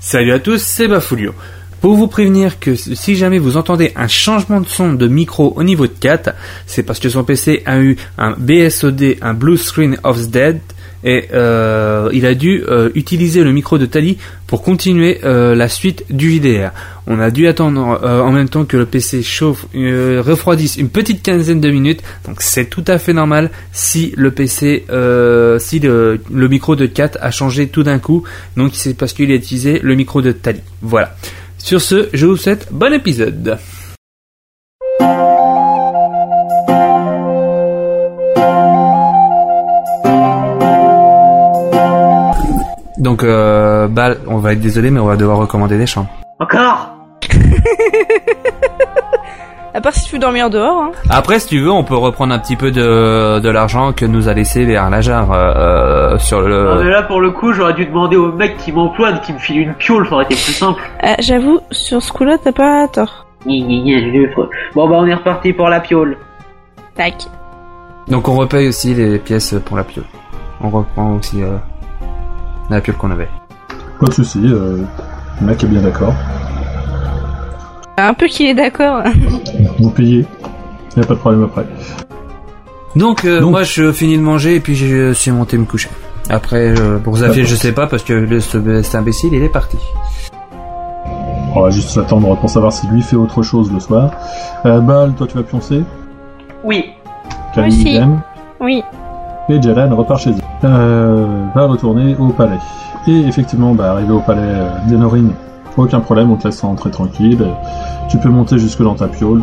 Salut à tous, c'est Bafoulio. Pour vous prévenir que si jamais vous entendez un changement de son de micro au niveau de 4, c'est parce que son PC a eu un BSOD, un Blue Screen of Dead, et euh, il a dû euh, utiliser le micro de Tali pour continuer euh, la suite du JDR. On a dû attendre en même temps que le PC chauffe, refroidisse une petite quinzaine de minutes, donc c'est tout à fait normal si le PC, si le, le micro de 4 a changé tout d'un coup, donc c'est parce qu'il a utilisé le micro de Tali. Voilà. Sur ce, je vous souhaite bon épisode. Donc, euh, bah, on va être désolé, mais on va devoir recommander des chambres. Encore À part si tu veux dormir dehors, hein. Après, si tu veux, on peut reprendre un petit peu de, de l'argent que nous a laissé vers euh, euh, sur Non, le. mais là, pour le coup, j'aurais dû demander au mec qui m'emploie de qui me file une piole, ça aurait été plus simple. Euh, J'avoue, sur ce coup-là, t'as pas tort. Bon, bah, on est reparti pour la piole. Tac. Donc, on repaye aussi les pièces pour la piole. On reprend aussi euh, la piole qu'on avait. Pas de soucis, euh, le mec est bien d'accord. Un peu qu'il est d'accord. Vous payez, y a pas de problème après. Donc, euh, Donc- moi, je finis de manger et puis je suis monté me coucher. Après, euh, pour Zafir, je sais pas parce que le, ce- cet imbécile, il est parti. On va juste s'attendre pour savoir si lui fait autre chose le soir. Euh, Bal, toi tu vas pioncer? Oui. Idem. Oui. Et Jalan repart chez lui. Euh, va retourner au palais. Et effectivement, bah, arrivé au palais euh, d'Enorin, aucun problème, on te laisse rentrer tranquille. Tu peux monter jusque dans ta piole.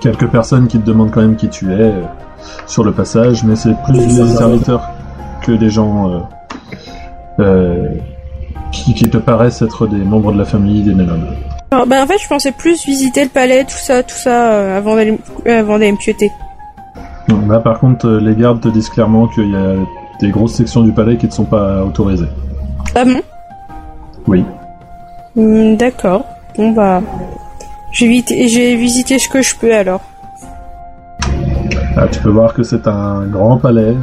quelques personnes qui te demandent quand même qui tu es euh, sur le passage, mais c'est plus des serviteurs que des gens euh, euh, qui, qui te paraissent être des membres de la famille des Nénones. Alors, bah, en fait, je pensais plus visiter le palais, tout ça, tout ça, euh, avant d'aller euh, avant d'aller me pioter. Là, par contre, euh, les gardes te disent clairement qu'il y a des grosses sections du palais qui ne sont pas autorisées. Ah bon? Oui. Hmm, D'accord. Bon, bah... J'ai visité ce que je peux, alors. Ah, tu peux voir que c'est un grand palais,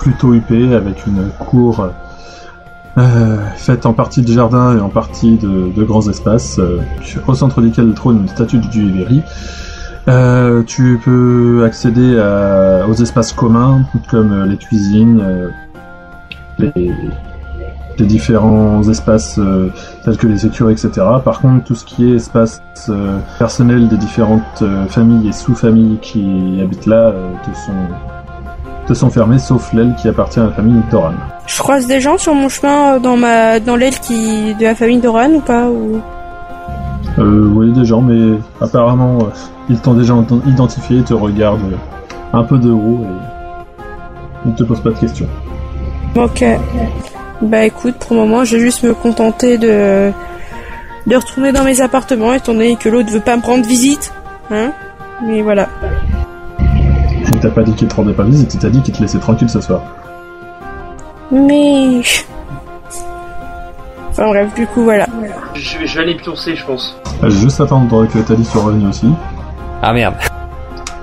plutôt huppé, avec une cour euh, faite en partie de jardins et en partie de, de grands espaces, euh, au centre duquel trône une statue du dieu Iveri. Euh, tu peux accéder aux espaces communs, comme euh, les cuisines, euh, les, différents espaces tels que les écuries, etc. Par contre, tout ce qui est espace euh, personnel des différentes familles et sous-familles qui habitent là te, sont, te sont fermés, sauf l'aile qui appartient à la famille Doran. Je croise des gens sur mon chemin dans dans l'aile qui de la famille Doran ou pas ou... Euh, oui, des gens, mais apparemment, euh, ils t'ont déjà ent- identifié, ils te regardent euh, un peu de haut et ils ne te posent pas de questions. Ok. Bah écoute, pour le moment, je vais juste me contenter de de retourner dans mes appartements, étant donné que l'autre veut pas me rendre visite. Hein Mais voilà. Il t'a pas dit qu'il te rendait pas visite, il t'a dit qu'il te laissait tranquille ce soir. Mais... Enfin bref, du coup, voilà. Je, je vais aller pioncer, je pense. Je vais juste attendre que Tali soit revenu aussi. Ah merde.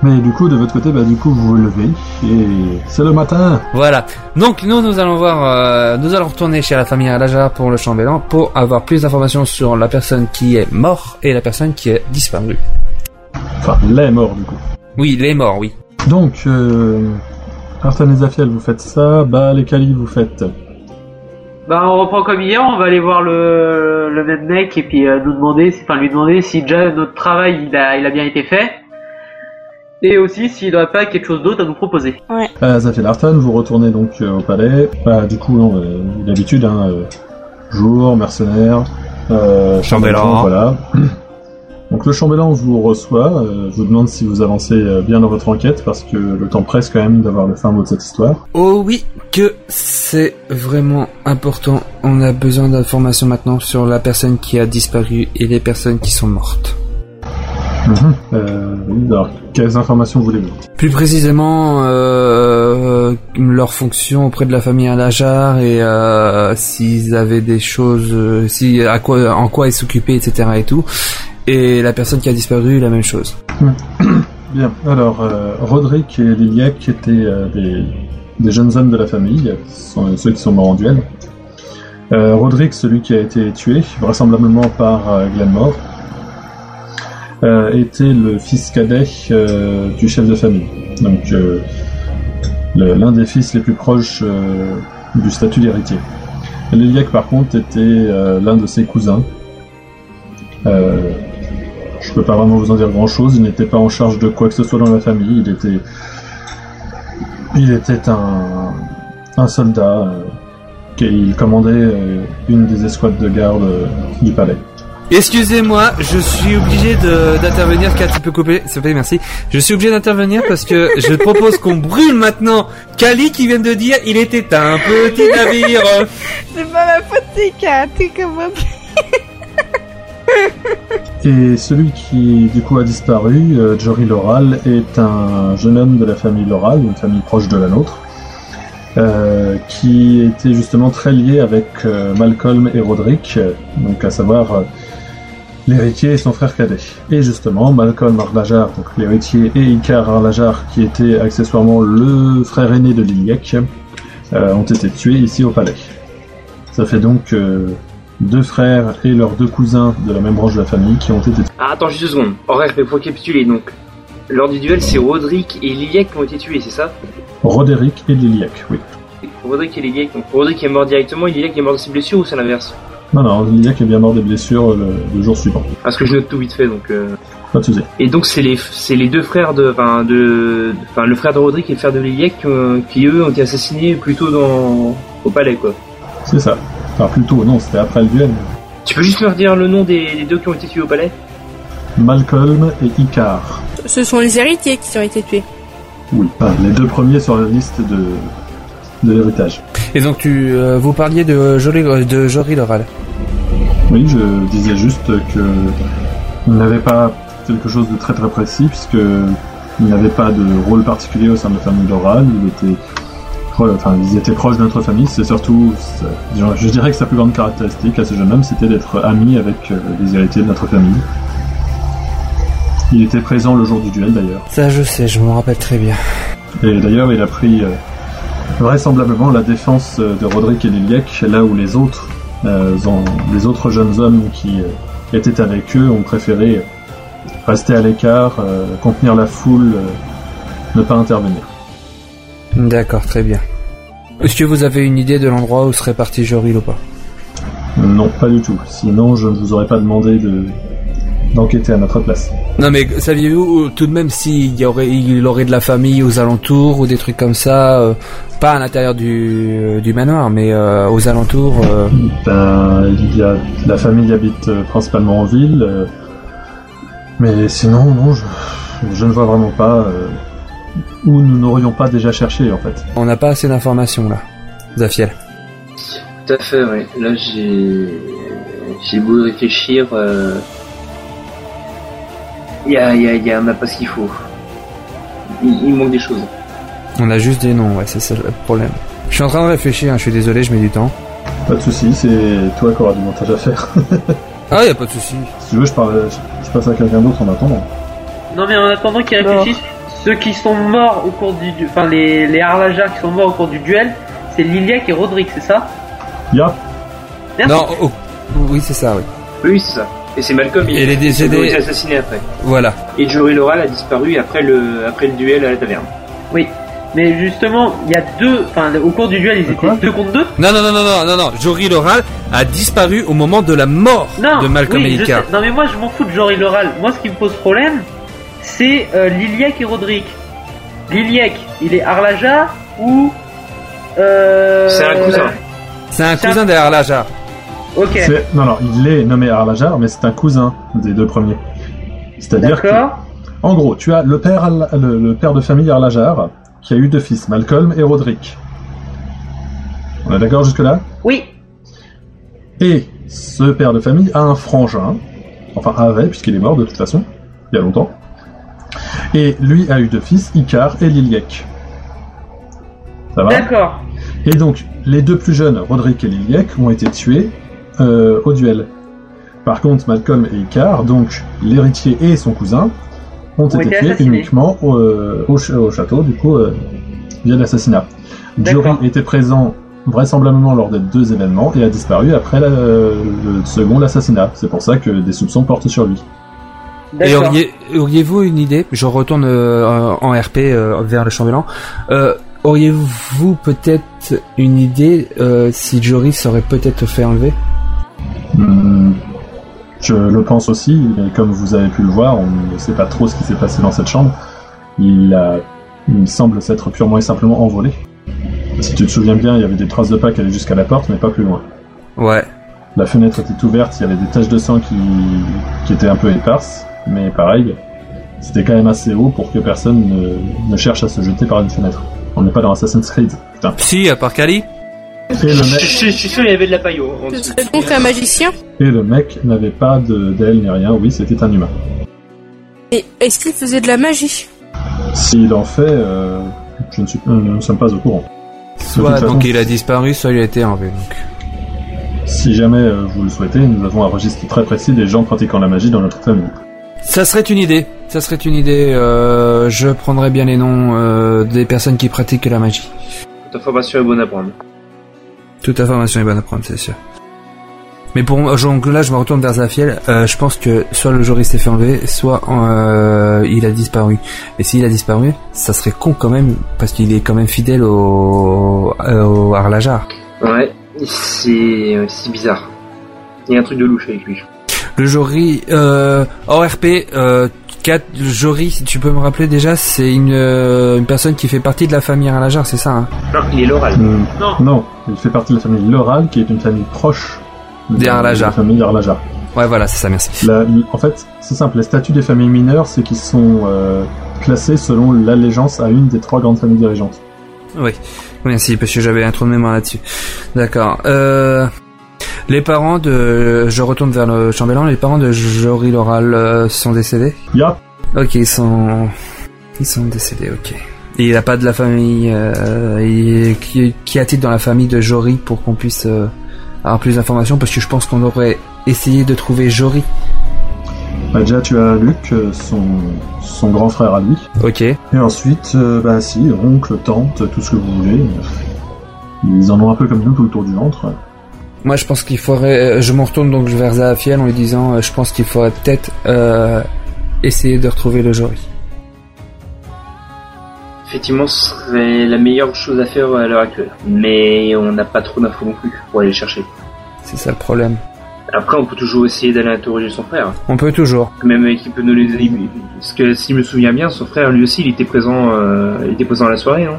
Mais du coup, de votre côté, bah du coup, vous vous levez et c'est le matin. Voilà. Donc nous, nous allons voir, euh, nous allons retourner chez la famille Alajar pour le chambellan pour avoir plus d'informations sur la personne qui est morte et la personne qui est disparue. Enfin, il est mort du coup. Oui, il est mort, oui. Donc, euh, Artan et Zafiel, vous faites ça. Bah, les Kali, vous faites. Bah, on reprend comme hier, on va aller voir le, le même mec et puis euh, nous demander, enfin lui demander si déjà notre travail il a, il a bien été fait. Et aussi s'il n'aurait pas quelque chose d'autre à nous proposer. Euh, Zafiel Artan, vous retournez donc euh, au palais. Bah, du coup, non, euh, d'habitude, hein, euh, jour, mercenaire, euh, Chambellan. voilà. Donc le chambellan vous reçoit, euh, vous demande si vous avancez euh, bien dans votre enquête parce que le temps presse quand même d'avoir le fin mot de cette histoire. Oh oui, que c'est vraiment important. On a besoin d'informations maintenant sur la personne qui a disparu et les personnes qui sont mortes. Euh, oui, alors, quelles informations voulez-vous? Plus précisément, euh, leur fonction auprès de la famille Alajar et euh, s'ils avaient des choses, euh, si à quoi, en quoi ils s'occupaient, etc. et tout. Et la personne qui a disparu, la même chose. Bien, alors euh, Roderick et Liliac étaient euh, des, jeunes hommes de la famille, sont ceux qui sont morts en duel. Euh, Roderick, celui qui a été tué, vraisemblablement par Glenmore, était le fils cadet du chef de famille. Donc l'un des fils les plus proches du statut d'héritier. Liliac, par contre, était l'un de ses cousins. Je peux pas vraiment vous en dire grand chose. Il n'était pas en charge de quoi que ce soit dans la famille. Il était, il était un, un soldat. euh, qui- il commandait euh, une des escouades de garde euh, du palais. Excusez-moi, je suis obligé de- d'intervenir, Kat, tu peux couper, s'il te plaît, merci. Je suis obligé d'intervenir parce que je propose qu'on brûle maintenant Kali qui vient de dire il était un petit navire. C'est pas ma faute, c'est Kat, c'est comme moi. Et celui qui du coup a disparu, euh, Jory Loral, est un jeune homme de la famille Loral, une famille proche de la nôtre, euh, qui était justement très lié avec euh, Malcolm et Roderick, donc à savoir l'héritier et son frère cadet. Et justement, Malcolm Arlajar, donc l'héritier, et Icar Arlajar, qui était accessoirement le frère aîné de Liliac, ont été tués ici au palais. Ça fait donc deux frères et leurs deux cousins de la même branche de la famille qui ont été Ah, attends juste deux secondes. Horaire, mais pour capituler, donc. Lors du duel, c'est Roderick et Liliac qui ont été tués, c'est ça? Roderick et Liliac, oui. Roderick et Liliac. Donc Roderick est mort directement et Liliac est mort de ses blessures ou c'est l'inverse? Non, non, Liliac est bien mort des blessures le, le jour suivant. Parce que je note tout vite fait, donc. euh, Pas de souci. Et donc c'est les c'est les deux frères de enfin de enfin le frère de Roderick et le frère de Liliac qui, ont- qui, eux ont été assassinés plutôt dans au palais quoi. C'est ça. Enfin, plutôt, non, c'était après le duel. Tu peux juste me redire le nom des, des deux qui ont été tués au palais? Malcolm et Icar. Ce sont les héritiers qui ont été tués. Oui. Enfin, les deux premiers sur la liste de, de l'héritage. Et donc tu, euh, vous parliez de Jory, de Jory Loral. Oui, je disais juste que il n'avait pas quelque chose de très très précis puisque il n'avait pas de rôle particulier au sein de la famille Loral. Il était, pro- enfin, ils étaient proches de notre famille. C'est surtout, je dirais que sa plus grande caractéristique à ce jeune homme, c'était d'être ami avec euh, les héritiers de notre famille. Il était présent le jour du duel d'ailleurs. Ça je sais, je m'en rappelle très bien. Et d'ailleurs, il a pris euh, vraisemblablement la défense euh, de Roderick et Liliac, là où les autres, euh, les autres jeunes hommes qui euh, étaient avec eux ont préféré rester à l'écart, contenir la foule, ne pas intervenir. D'accord, très bien. Est-ce que vous avez une idée de l'endroit où serait parti Jory ou pas Non, pas du tout. Sinon, je ne vous aurais pas demandé de d'enquêter à notre place. Non mais saviez-vous euh, tout de même s'il y aurait, il aurait de la famille aux alentours ou des trucs comme ça, euh, pas à l'intérieur du, euh, du manoir, mais euh, aux alentours. Ben, il y a la famille habite principalement en ville, mais sinon, non, je, je ne vois vraiment pas où nous n'aurions pas déjà cherché en fait. on n'a pas assez d'informations là, Zafiel. Tout à fait, ouais. Là j'ai j'ai beau réfléchir, euh... y a y a y a on n'a pas ce qu'il faut. Il, il manque des choses. On a juste des noms, ouais, c'est ça le problème. Je suis en train de réfléchir, hein, je suis désolé, je mets du temps. Pas de soucis, c'est toi qui auras du montage à faire. Ah, y a pas de souci. si tu veux, je, parle, je, je passe à quelqu'un d'autre en attendant. Non mais en attendant qu'ils Non. Ceux qui sont morts au cours du, enfin les les Harlajars qui sont morts au cours du duel, c'est Liliac et Roderick, c'est ça Ya, Merci. Non, oh, oui, c'est ça, oui. Oui, c'est ça. Et c'est Malcolm. Et les il décédés- a été assassiné après. Voilà. Et Jory Loral a disparu après le après le duel à la taverne. Oui. Mais justement, il y a deux, enfin au cours du duel ils étaient deux contre deux. Non, non, non, non, non, non, non. Jory Loral a disparu au moment de la mort Non. de Malcolm oui, et Icar. Non mais moi je m'en fous de Jory Loral. Moi ce qui me pose problème, c'est euh, Liliac et Roderick. Liliac, il est Harlajar ou euh... C'est un cousin. C'est un cousin des Harlajar. Ok. c'est- non, non, il est nommé Arlajar, mais c'est un cousin des deux premiers. C'est-à-dire que, D'accord. en gros, tu as le père, le père de famille Arlajar, qui a eu deux fils, Malcolm et Roderick. On est d'accord jusque-là? Oui. Et ce père de famille a un frangin, enfin avait, puisqu'il est mort de toute façon, il y a longtemps. Et lui a eu deux fils, Icar et Liliac. Ça va D'accord. Et donc, les deux plus jeunes, Roderick et Liliac, ont été tués euh, au duel. Par contre, Malcolm et Icar, donc l'héritier et son cousin, ont Ont été tués uniquement au, euh, au ch- au château, du coup, euh, via l'assassinat. Jory était présent vraisemblablement lors des deux événements et a disparu après la- le second l'assassinat. C'est pour ça que des soupçons portent sur lui. Et auriez- auriez-vous une idée Je retourne euh, en RP euh, vers le chambellan. Euh, auriez-vous peut-être une idée euh, si Jory serait peut-être fait enlever? Hmm, Je le pense aussi, mais comme vous avez pu le voir, on ne sait pas trop ce qui s'est passé dans cette chambre. Il a, il semble s'être purement et simplement envolé. Si tu te souviens bien, il y avait des traces de pas qui allaient jusqu'à la porte, mais pas plus loin. Ouais. La fenêtre était ouverte, il y avait des taches de sang qui, qui étaient un peu éparses, mais pareil, c'était quand même assez haut pour que personne ne, ne cherche à se jeter par une fenêtre. On n'est pas dans Assassin's Creed, putain. Si, à part Kali Et Je, le mec, je- je suis sûr il y avait de la paille donc un magicien. et le mec n'avait pas de- d'aile ni rien, oui, c'était un humain. Et est-ce qu'il faisait de la magie? S'il en fait, euh, je ne suis, euh, nous ne sommes pas au courant. Soit façon, donc il a disparu, soit il a été enlevé. Donc. Si jamais euh, vous le souhaitez, nous avons un registre très précis des gens pratiquant la magie dans notre famille. Ça serait une idée. Ça serait une idée. Euh, je prendrais bien les noms euh, des personnes qui pratiquent la magie. Toute information est bonne à prendre. Toute information est bonne à prendre, c'est sûr. Mais pour moi, donc là, je me retourne vers Zafiel. Euh, je pense que soit le il s'est fait enlever, soit euh, il a disparu. Et s'il a disparu, ça serait con quand même, parce qu'il est quand même fidèle au, euh, au Arlajar. Ouais, c'est euh, c'est bizarre. Il y a un truc de louche avec lui. Le Jory, euh, ORP, euh, 4, le Jory, si tu peux me rappeler déjà, c'est une, euh, une personne qui fait partie de la famille Arlajar, c'est ça hein? Non, il est l'oral. Hmm, Non. Non, il fait partie de la famille Loral, qui est une famille proche de Des la famille Arlajar. Ouais, voilà, c'est ça, merci. La- en fait, c'est simple, les statuts des familles mineures, c'est qu'ils sont euh, classés selon l'allégeance à une des trois grandes familles dirigeantes. Oui, merci, parce que j'avais un trou de mémoire là-dessus. D'accord. Euh, les parents de... Je retourne vers le chambellan. Les parents de Jory Loral euh, sont décédés Ya Ok, ils sont... Ils sont décédés, ok. Et il n'a pas de la famille... Euh, qui, qui a-t-il dans la famille de Jory pour qu'on puisse euh, avoir plus d'informations? Parce que je pense qu'on aurait essayé de trouver Jory. Bah, déjà, tu as Luc, son, son grand frère à lui. Ok. Et ensuite, euh, bah si, oncle, tante, tout ce que vous voulez. Ils en ont un peu comme nous tout le tour du ventre. Moi, je pense qu'il faudrait. euh, Je me retourne donc vers Zafiel en lui disant euh, je pense qu'il faudrait peut-être euh, essayer de retrouver le Jory. Effectivement, ce serait la meilleure chose à faire à l'heure actuelle. Mais on n'a pas trop d'infos non plus pour aller le chercher. C'est ça le problème. Après, on peut toujours essayer d'aller interroger son frère. On peut toujours. Même qui peut nous les... Parce que si je me souviens bien, son frère, lui aussi, il était présent, euh, il était présent à la soirée, non?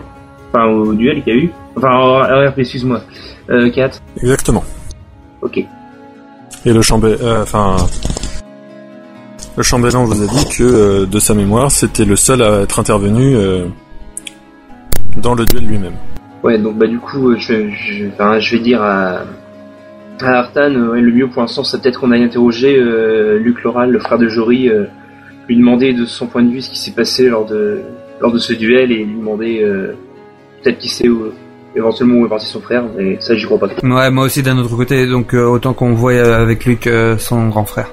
Enfin, au duel qu'il y a eu. Enfin, en RP, excuse-moi. Euh, 4. Exactement. Ok. Et le chambé, euh, enfin, le chambellan vous a dit que euh, de sa mémoire, c'était le seul à être intervenu euh, dans le duel lui-même. Ouais, donc bah du coup, je, je, enfin, je vais dire à, à Artan, ouais, le mieux pour l'instant, c'est peut-être qu'on aille interroger euh, Luc Loral, le frère de Jory, euh, lui demander de son point de vue ce qui s'est passé lors de lors de ce duel et lui demander euh, peut-être qui sait où, éventuellement où est parti son frère, mais ça j'y crois pas trop. Ouais, moi aussi d'un autre côté, donc euh, autant qu'on voit euh, avec Luc euh, son grand frère.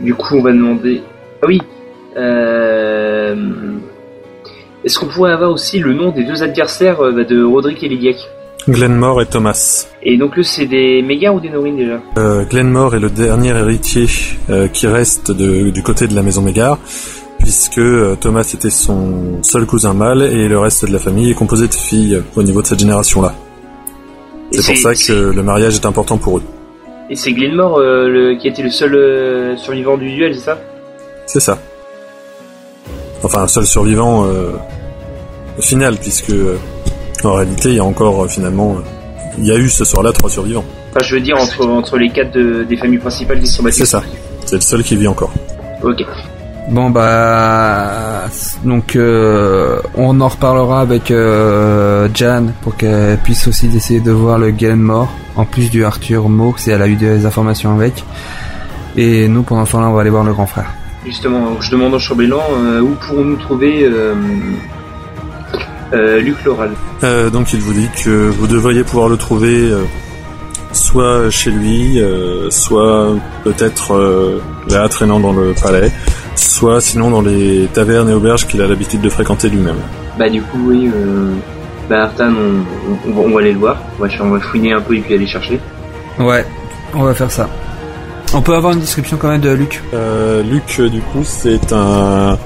Du coup, on va demander. Ah oui. Euh... Est-ce qu'on pourrait avoir aussi le nom des deux adversaires euh, bah, de Roderick et Lydiac Glenmore et Thomas. Et donc eux, c'est des Mégas ou des Norines déjà? Euh, Glenmore est le dernier héritier euh, qui reste de- du côté de la maison Mégare, puisque euh, Thomas était son seul cousin mâle et le reste de la famille est composé de filles au niveau de cette génération-là. C'est pour ça que le mariage est important pour eux. Et c'est Glenmore euh, le, qui était le seul euh, survivant du duel, c'est ça? C'est ça. Enfin, seul survivant euh, final, puisque en réalité, il y a encore finalement, il y a eu ce soir-là trois survivants. Enfin, je veux dire entre, entre les quatre de- des familles principales qui se sont battues. C'est ça. C'est le seul qui vit encore. Ok. Bon bah donc euh, on en reparlera avec euh, Jan pour qu'elle puisse aussi essayer de voir le Glenmore en plus du Arthur Mo si elle a eu des informations avec et nous pendant ce temps-là on va aller voir le grand frère. Justement, je demande au chambellan euh, où pourrons-nous trouver euh, euh, Luc Loral? Euh, donc, il vous dit que vous devriez pouvoir le trouver euh, soit chez lui, euh, soit peut-être euh, là traînant dans le palais, soit sinon dans les tavernes et auberges qu'il a l'habitude de fréquenter lui-même. Bah du coup, oui. Euh, Bah Artan, on, on, va- on va aller le voir. On va, on va fouiner un peu et puis aller chercher. Ouais, on va faire ça. On peut avoir une description quand même de Luc. Euh, Luc, euh, du coup, c'est un,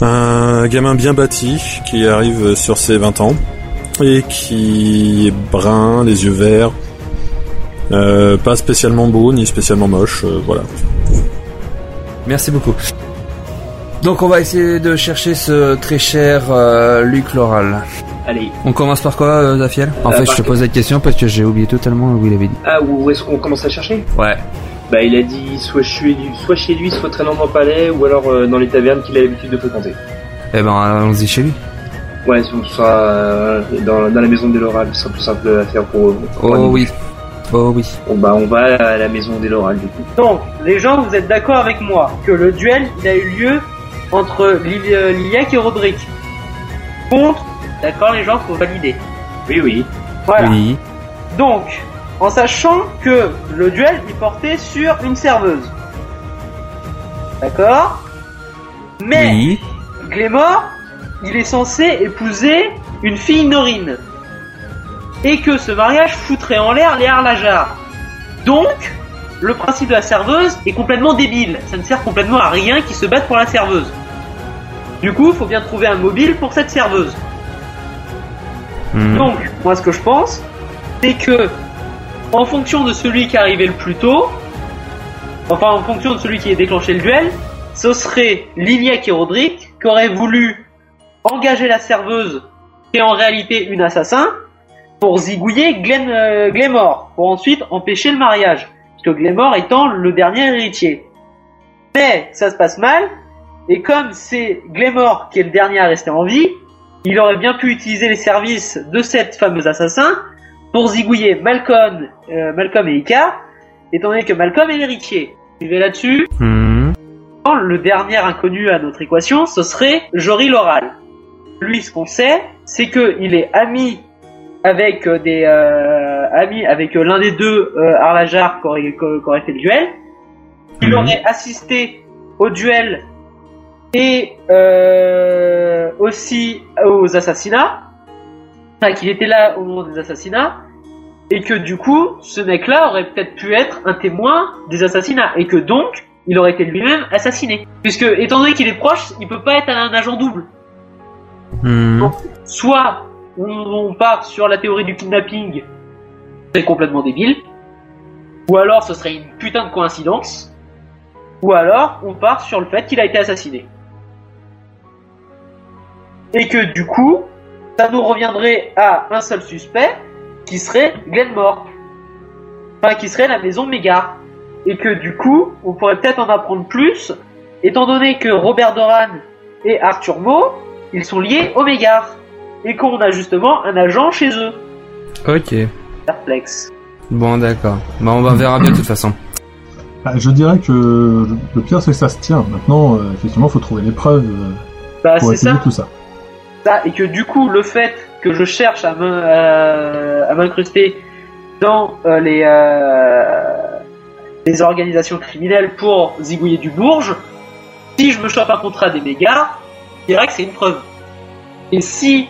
un gamin bien bâti qui arrive sur ses 20 ans et qui est brun, les yeux verts, euh, pas spécialement beau ni spécialement moche, euh, voilà. Merci beaucoup. Donc on va essayer de chercher ce très cher euh, Luc Loral. Allez. On commence par quoi, euh, Zafiel? En Euh, fait, par je te pose cette question parce que j'ai oublié totalement où il avait dit. Ah, où, est-ce qu'on commence à chercher? Ouais. Bah il a dit soit chez lui, soit, chez lui, soit traînant dans le palais, ou alors euh, dans les tavernes qu'il a l'habitude de fréquenter. Eh ben, allons-y chez lui. Ouais, ce sera euh, dans, dans la maison des Loral, ce sera plus simple à faire pour, pour Oh oui. Oh oui. Bon bah on va à la maison des Loral du coup. Donc, les gens, vous êtes d'accord avec moi que le duel, il a eu lieu entre euh, Liliac et Roderick. Contre, d'accord les gens, faut valider. Oui oui. Voilà. Oui. Donc, en sachant que le duel, il portait sur une serveuse. D'accord? Mais Oui. Glémor, il est censé épouser une fille Norine. Et que ce mariage foutrait en l'air les Harlajar. Donc, le principe de la serveuse est complètement débile. Ça ne sert complètement à rien qui se battent pour la serveuse. Du coup, il faut bien trouver un mobile pour cette serveuse. Hmm. Donc, moi, ce que je pense, c'est que, en fonction de celui qui est arrivé le plus tôt, enfin, en fonction de celui qui a déclenché le duel, ce serait Liliac et Roderick qui auraient voulu engager la serveuse, qui est en réalité une assassin, pour zigouiller Glen, euh, Glenmore, pour ensuite empêcher le mariage, puisque Glenmore étant le dernier héritier. Mais ça se passe mal, et comme c'est Glenmore qui est le dernier à rester en vie, il aurait bien pu utiliser les services de cette fameuse assassin pour zigouiller Malcolm, euh, Malcolm et Icar, étant donné que Malcolm est l'héritier. Suivez là-dessus. Hmm. Le dernier inconnu à notre équation, ce serait Jory Loral. Lui, ce qu'on sait, c'est que il est ami avec euh, des euh, amis avec l'un des deux euh, Arlajar qui aurait, aurait fait le duel. Il Mhm. aurait assisté au duel et euh, aussi aux assassinats. Enfin, qu'il était là au moment des assassinats. Et que du coup, ce mec-là aurait peut-être pu être un témoin des assassinats. Et que donc, il aurait été lui-même assassiné. Puisque, étant donné qu'il est proche, il peut pas être un agent double. Hmm. Donc, soit on, on part sur la théorie du kidnapping, c'est complètement débile, ou alors ce serait une putain de coïncidence, ou alors on part sur le fait qu'il a été assassiné. Et que du coup, ça nous reviendrait à un seul suspect, qui serait Glenmore. Enfin, qui serait la maison Mégare. Et que du coup, on pourrait peut-être en apprendre plus, étant donné que Robert Doran et Arthur Moe, ils sont liés au Mégare. Et qu'on a justement un agent chez eux. Ok. Perplexe. Bon, d'accord. Bah, on va verra bien de toute façon. Ah, je dirais que le pire c'est que ça se tient. Maintenant, euh, effectivement, faut trouver les preuves euh, Bah, pour ça. tout ça. Et que du coup, le fait que je cherche à euh, m'incruster dans euh, les, euh, les organisations criminelles pour zigouiller du bourge, si je me chope un contrat des mégas, je dirais que c'est une preuve. Et si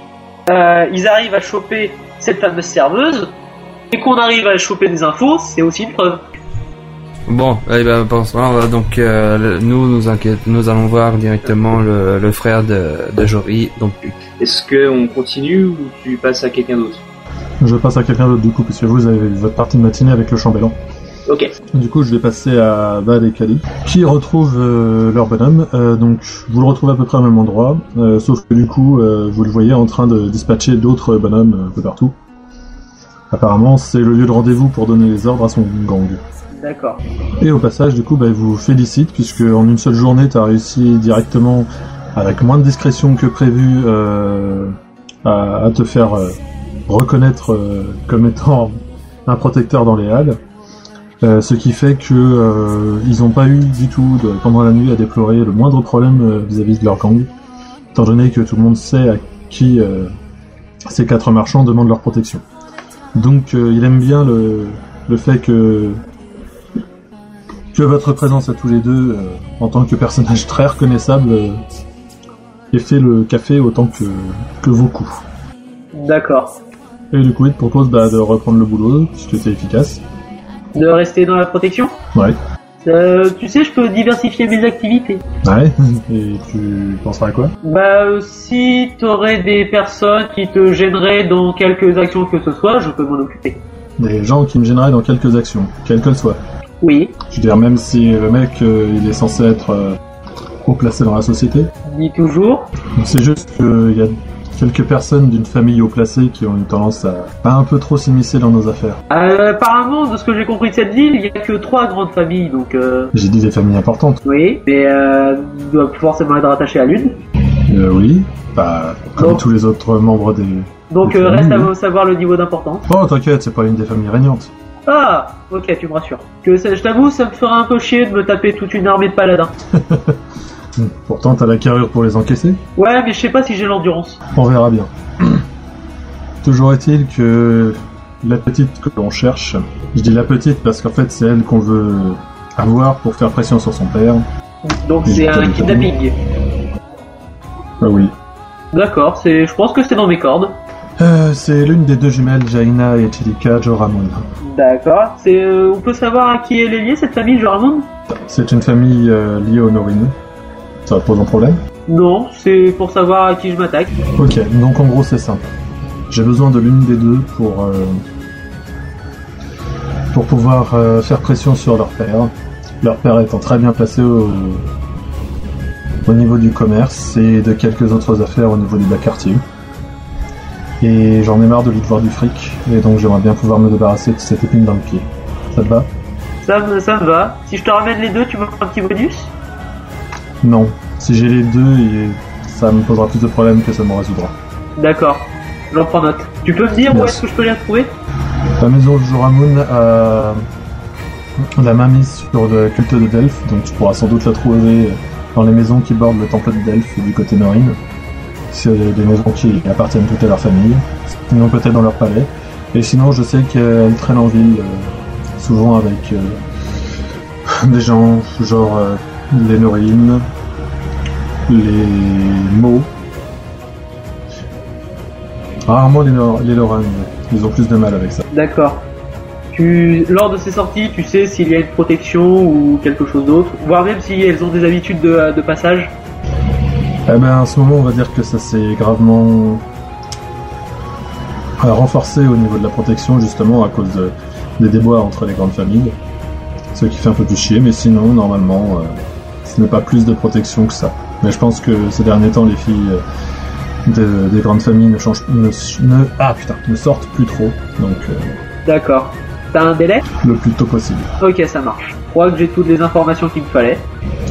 ils arrivent à choper cette fameuse serveuse, et qu'on arrive à choper des infos, c'est aussi une preuve. Bon, eh ben, va donc euh, nous nous inquiète, nous allons voir directement le, le frère de, de Jory, donc Luc. Est-ce que on continue ou tu passes à quelqu'un d'autre? Je passe à quelqu'un d'autre du coup, puisque vous avez votre partie de matinée avec le chambellan. Ok. Du coup, je vais passer à Val et Kali, qui retrouvent euh, leur bonhomme. Euh, donc, vous le retrouvez à peu près au même endroit, euh, sauf que du coup, euh, vous le voyez en train de dispatcher d'autres bonhommes un peu partout. Apparemment, c'est le lieu de rendez-vous pour donner les ordres à son gang. Et au passage, du coup, bah, vous félicite, puisque en une seule journée, tu as réussi directement, avec moins de discrétion que prévu, euh, à, te faire euh, reconnaître euh, comme étant un protecteur dans les halles. Ce qui fait que ils n'ont pas eu du tout pendant la nuit à déplorer le moindre problème vis-à-vis de leur gang, étant donné que tout le monde sait à qui ces quatre marchands demandent leur protection. Donc il aime bien le fait que que votre présence à tous les deux, euh, en tant que personnage très reconnaissable, euh, ait fait le café autant que, que vos coups. D'accord. Et du coup, il te propose bah, de reprendre le boulot, puisque c'est efficace. De rester dans la protection Ouais. Euh, tu sais, je peux diversifier mes activités. Ouais. Et tu penseras à quoi? Bah, euh, si t'aurais des personnes qui te gêneraient dans quelques actions que ce soit, je peux m'en occuper. Des gens qui me gêneraient dans quelques actions, quelles qu'elles soient. Oui, Je veux dire, même si le mec, euh, il est censé être euh, haut placé dans la société. dis toujours. C'est juste qu'il y a quelques personnes d'une famille haut placée qui ont une tendance à pas un peu trop s'immiscer dans nos affaires. Euh, apparemment, de ce que j'ai compris de cette ville, il y a que trois grandes familles, donc euh, J'ai dit des familles importantes. oui, mais euh, il doit forcément être rattaché à l'une. Euh, oui, bah, comme Donc- tous les autres membres des... Donc Des euh, reste à oui. savoir le niveau d'importance. Oh, t'inquiète, c'est pas une des familles régnantes. Ah, ok, tu me rassures. Que ça- je t'avoue, ça me ferait un peu chier de me taper toute une armée de paladins. Pourtant, t'as la carrure pour les encaisser. Ouais, mais je sais pas si j'ai l'endurance. On verra bien. Toujours est-il que la petite que l'on cherche, je dis la petite parce qu'en fait c'est elle qu'on veut avoir pour faire pression sur son père. Donc c'est un kidnapping. Ah oui. D'accord, c'est, je pense que c'est dans mes cordes. C'est l'une des deux jumelles Jaina et Chilika Joramon. D'accord. C'est, euh, on peut savoir à qui elle est liée cette famille, C'est une famille euh, liée aux Norine. Ça pose un problème? Non, c'est pour savoir à qui je m'attaque. Ok, donc en gros c'est simple. J'ai besoin de l'une des deux pour euh, pour pouvoir faire pression sur leur père. Leur père étant très bien placé au, au niveau du commerce et de quelques autres affaires au niveau du bas quartier. Et j'en ai marre de lui devoir du fric, et donc j'aimerais bien pouvoir me débarrasser de cette épine dans le pied. Ça te va? Ça me, ça me va. Si je te ramène les deux, tu me fais un petit bonus? Non. Si j'ai les deux, ça me posera plus de problèmes que ça me résoudra. D'accord. J'en prends note. Tu peux me dire où est-ce que je peux les retrouver? La maison de Joramoun a la main mise sur le culte de Delphes, donc tu pourras sans doute la trouver dans les maisons qui bordent le temple de Delphes du côté Norine. C'est des maisons qui appartiennent toutes à leur famille, sinon peut-être dans leur palais. Et sinon, je sais qu'elle traîne en ville, euh, souvent avec euh, des gens genre euh, les Norines, les mots. Rarement les, Nor- les ils ont plus de mal avec ça. D'accord. Tu, lors de ces sorties, tu sais s'il y a une protection ou quelque chose d'autre, voire même si elles ont des habitudes de, de passage? Eh ben, à ce moment, on va dire que ça s'est gravement euh, renforcé au niveau de la protection, justement, à cause de- des déboires entre les grandes familles. Ce qui fait un peu plus chier, mais sinon, normalement, euh, ce n'est pas plus de protection que ça. Mais je pense que ces derniers temps, les filles euh, de- des grandes familles ne changent, ne, ne- ah sortent plus trop, D'accord. T'as un délai le plus tôt possible. Ok, ça marche. Je crois que j'ai toutes les informations qu'il me fallait.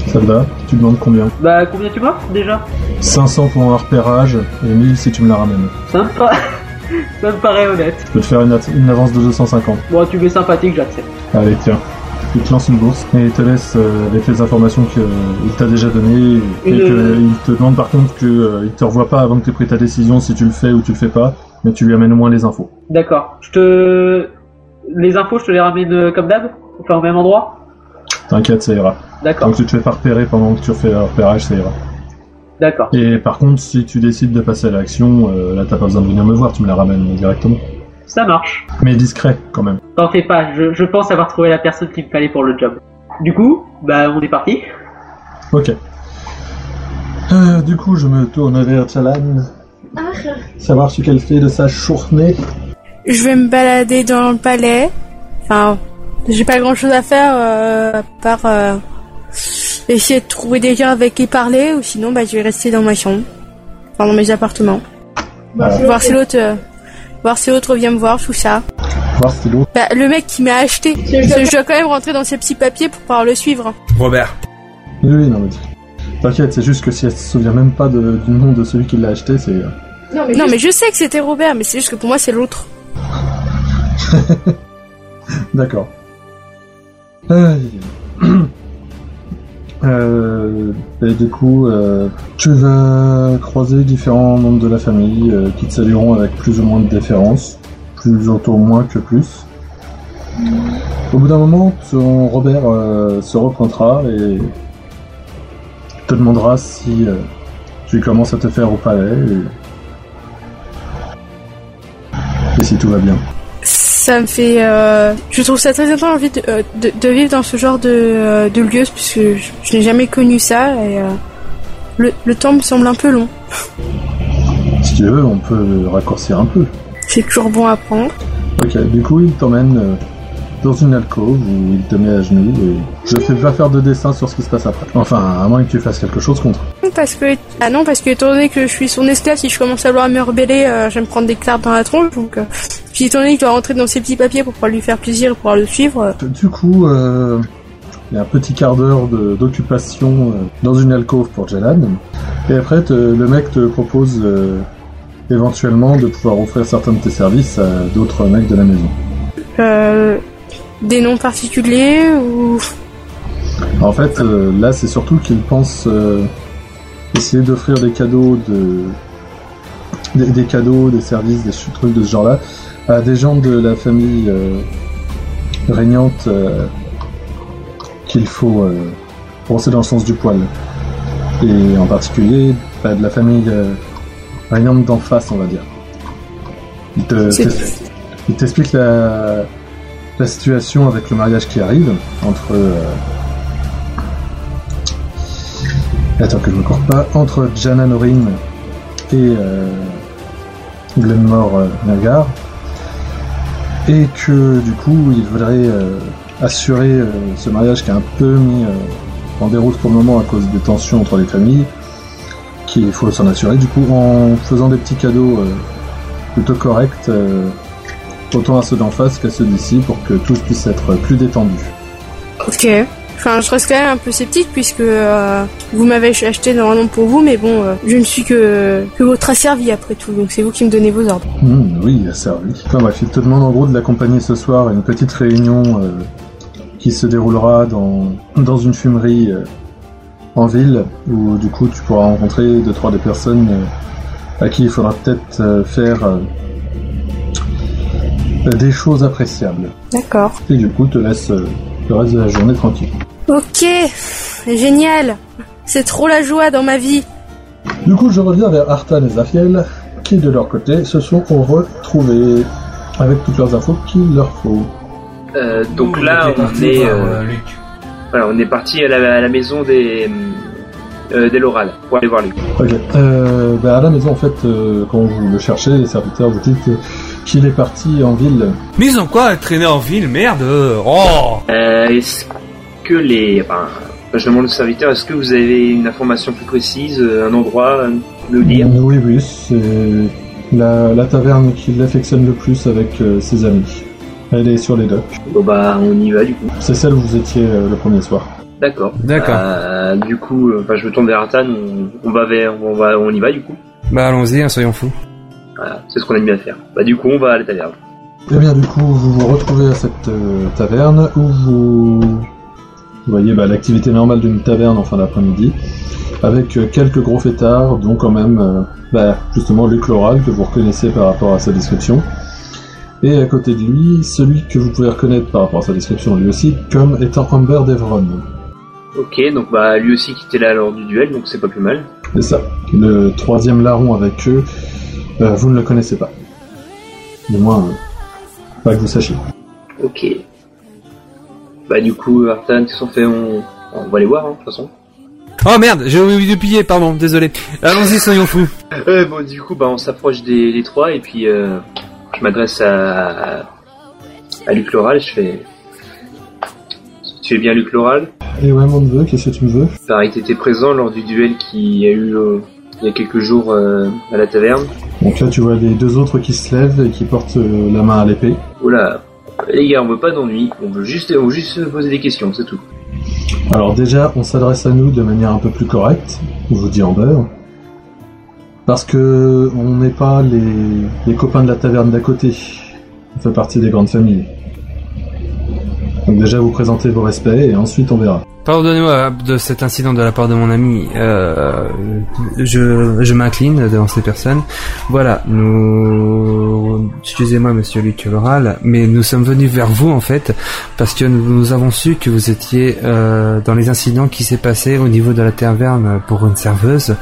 Ça va Tu demandes combien? Bah, combien tu m'offres déjà? 500 pour un repérage et 1000 si tu me la ramènes. ça me, pa- ça me paraît honnête. Je peux te faire une, avance de 250. Bon, tu m'es sympathique, j'accepte. Allez, tiens. Il te lance une bourse et il te laisse euh, avec les informations qu'il t'a déjà données et qu'il te demande par contre qu'il il te revoit pas avant que tu aies pris ta décision si tu le fais ou tu le fais pas, mais tu lui amènes au moins les infos. D'accord. Je te... Les infos, je te les ramène euh, comme d'hab Enfin, au même endroit T'inquiète, ça ira. D'accord. Donc tu te fais pas repérer pendant que tu refais le repérage, ça ira. D'accord. Et par contre, si tu décides de passer à l'action, euh, là t'as pas besoin de venir me voir, tu me la ramènes directement. Ça marche. Mais discret quand même. T'en fais pas, je, je pense avoir trouvé la personne qu'il me fallait pour le job. Du coup, bah, on est parti. Ok. Euh, du coup, je me tourne vers Chalan. Savoir ce qu'elle fait de sa journée. Je vais me balader dans le palais. Enfin, j'ai pas grand chose à faire euh, à part euh, essayer de trouver des gens avec qui parler ou sinon bah, je vais rester dans ma chambre. Enfin, dans mes appartements. Euh, Voir si l'autre euh, voir si l'autre vient me voir, tout ça. voir si l'autre. Bah, le mec qui m'a acheté. Je dois quand même rentrer dans ces petits papiers pour pouvoir le suivre. Robert. Oui, oui, non, mais t'inquiète, c'est juste que si elle se souvient même pas de- du nom de celui qui l'a acheté, c'est. Non, mais je sais que c'était Robert, mais c'est juste que pour moi c'est l'autre. D'accord. Euh, du coup, euh, tu vas croiser différents membres de la famille euh, qui te salueront avec plus ou moins de déférence, plus autour moins que plus. Au bout d'un moment, Robert se repointera et te demandera si tu commences à te faire au palais. Et si tout va bien. Ça me fait, euh, je trouve ça très important envie de, euh, de, de vivre dans ce genre de, euh, de lieu puisque je, je n'ai jamais connu ça et euh, le, le temps me semble un peu long. Si tu veux, on peut raccourcir un peu. C'est toujours bon à prendre. Ok, du coup, il t'emmène dans une alcôve où il te met à genoux et je fais pas faire de dessin sur ce qui se passe après. Enfin, à moins que tu fasses quelque chose contre. Parce que ah non parce que étant donné que je suis son esclave, si je commence à vouloir me rebeller, euh, je vais me prendre des claques dans la tronche. Donc, euh, puis étant donné que je dois rentrer dans ces petits papiers pour pouvoir lui faire plaisir et pouvoir le suivre. euh, Du coup, euh, il y a un petit quart d'heure d'occupation euh, dans une alcôve pour Jalan. Et après, te- le mec te propose euh, éventuellement de pouvoir offrir certains de tes services à d'autres mecs de la maison. euh, des noms particuliers ou? En fait, euh, là, c'est surtout qu'il pense euh, essayer d'offrir des cadeaux de des, des cadeaux, des services, des trucs de ce genre-là à des gens de la famille euh, régnante qu'il faut brosser dans le sens du poil. Et en particulier, bah, de la famille régnante d'en face, on va dire. Te- il t'explique la, la situation avec le mariage qui arrive entre euh, Attends que je me cours pas. Entre Jana Norin et euh, Glenmore euh, Nagar. Et que du coup, il voudrait euh, assurer euh, ce mariage qui est un peu mis euh, en déroute pour le moment à cause des tensions entre les familles. Qu'il faut s'en assurer du coup en faisant des petits cadeaux euh, plutôt corrects, euh, autant à ceux d'en face qu'à ceux d'ici pour que tous puissent être plus détendus. Ok. Enfin, je reste quand même un peu sceptique puisque euh, vous m'avez acheté normalement pour vous, mais bon, euh, je ne suis que, que votre asservi après tout, donc c'est vous qui me donnez vos ordres. Hmm, oui, il a servi. Enfin bref, il te demande en gros de l'accompagner ce soir à une petite réunion euh, qui se déroulera dans, dans une fumerie en ville, où du coup tu pourras rencontrer deux trois des personnes à qui il faudra peut-être faire des choses appréciables. D'accord. Et du coup te laisse euh, le reste de la journée tranquille. Ok, génial. C'est trop la joie dans ma vie. Du coup je reviens vers Artan et Zafiel, qui de leur côté se sont retrouvés avec toutes leurs infos qu'il leur faut. Euh, donc là, on est, euh, euh, Luc. voilà, on est parti à la, à la maison des euh, des Loral pour aller voir lui. Ok. Euh, bah à la maison, en fait, euh, quand vous le cherchez, les serviteurs vous disent que- qu'il est parti en ville. Mais ils ont quoi à traîner en ville, merde? Oh Euh, est-ce que les, enfin, je demande au serviteur, est-ce que vous avez une information plus précise, euh, un endroit à nous dire? Oui, oui, c'est la, la taverne qu'il affectionne le plus avec euh, ses amis. Elle est sur les docks. Bon bah, on y va du coup. C'est celle où vous étiez euh, le premier soir. D'accord. D'accord. Euh, du coup, euh, enfin, je me tourne vers Artan, on, on va vers, on va, on y va du coup. Bah allons-y, hein, soyons fous. Voilà, c'est ce qu'on aime bien faire. Bah du coup, on va à la taverne. Eh bien, du coup, vous vous retrouvez à cette euh, taverne où vous, vous voyez bah, l'activité normale d'une taverne en fin d'après-midi, avec euh, quelques gros fêtards, dont quand même, euh, bah, justement, Luc Loral, que vous reconnaissez par rapport à sa description. Et à côté de lui, celui que vous pouvez reconnaître par rapport à sa description lui aussi, comme étant Amber Devron. Ok, donc bah lui aussi qui était là lors du duel, donc c'est pas plus mal. C'est ça. Le troisième larron avec eux, euh, vous ne le connaissez pas. Du moins, euh, pas que vous sachiez. Ok. Bah du coup, Artan, qu'est-ce qu'on fait on... on va les voir, hein, de toute façon. Oh merde, j'ai oublié de piller, pardon, désolé. Allons-y, soyons fous. Euh, bon, du coup, bah on s'approche des, des trois et puis euh, je m'adresse à, à Luc Loral, je fais... Tu es bien Luc Loral Et ouais, mon neveu, qu'est-ce que tu me veux Pareil, t'étais présent lors du duel qui a eu euh, il y a quelques jours euh, à la taverne. Donc là, tu vois les deux autres qui se lèvent et qui portent euh, la main à l'épée. Oula, les gars, on veut pas d'ennui, on veut juste, on veut juste se poser des questions, c'est tout. Alors déjà, on s'adresse à nous de manière un peu plus correcte, je vous dis Amber. Parce que on n'est pas les, les copains de la taverne d'à côté. On fait partie des grandes familles. Donc déjà, vous présentez vos respects et ensuite on verra. Pardonnez-moi de cet incident de la part de mon ami. Euh, je je m'incline devant ces personnes. Voilà, nous... Excusez-moi, monsieur Luc Loral, mais nous sommes venus vers vous, en fait, parce que nous, nous avons su que vous étiez euh, dans les incidents qui s'est passé au niveau de la taverne pour une serveuse.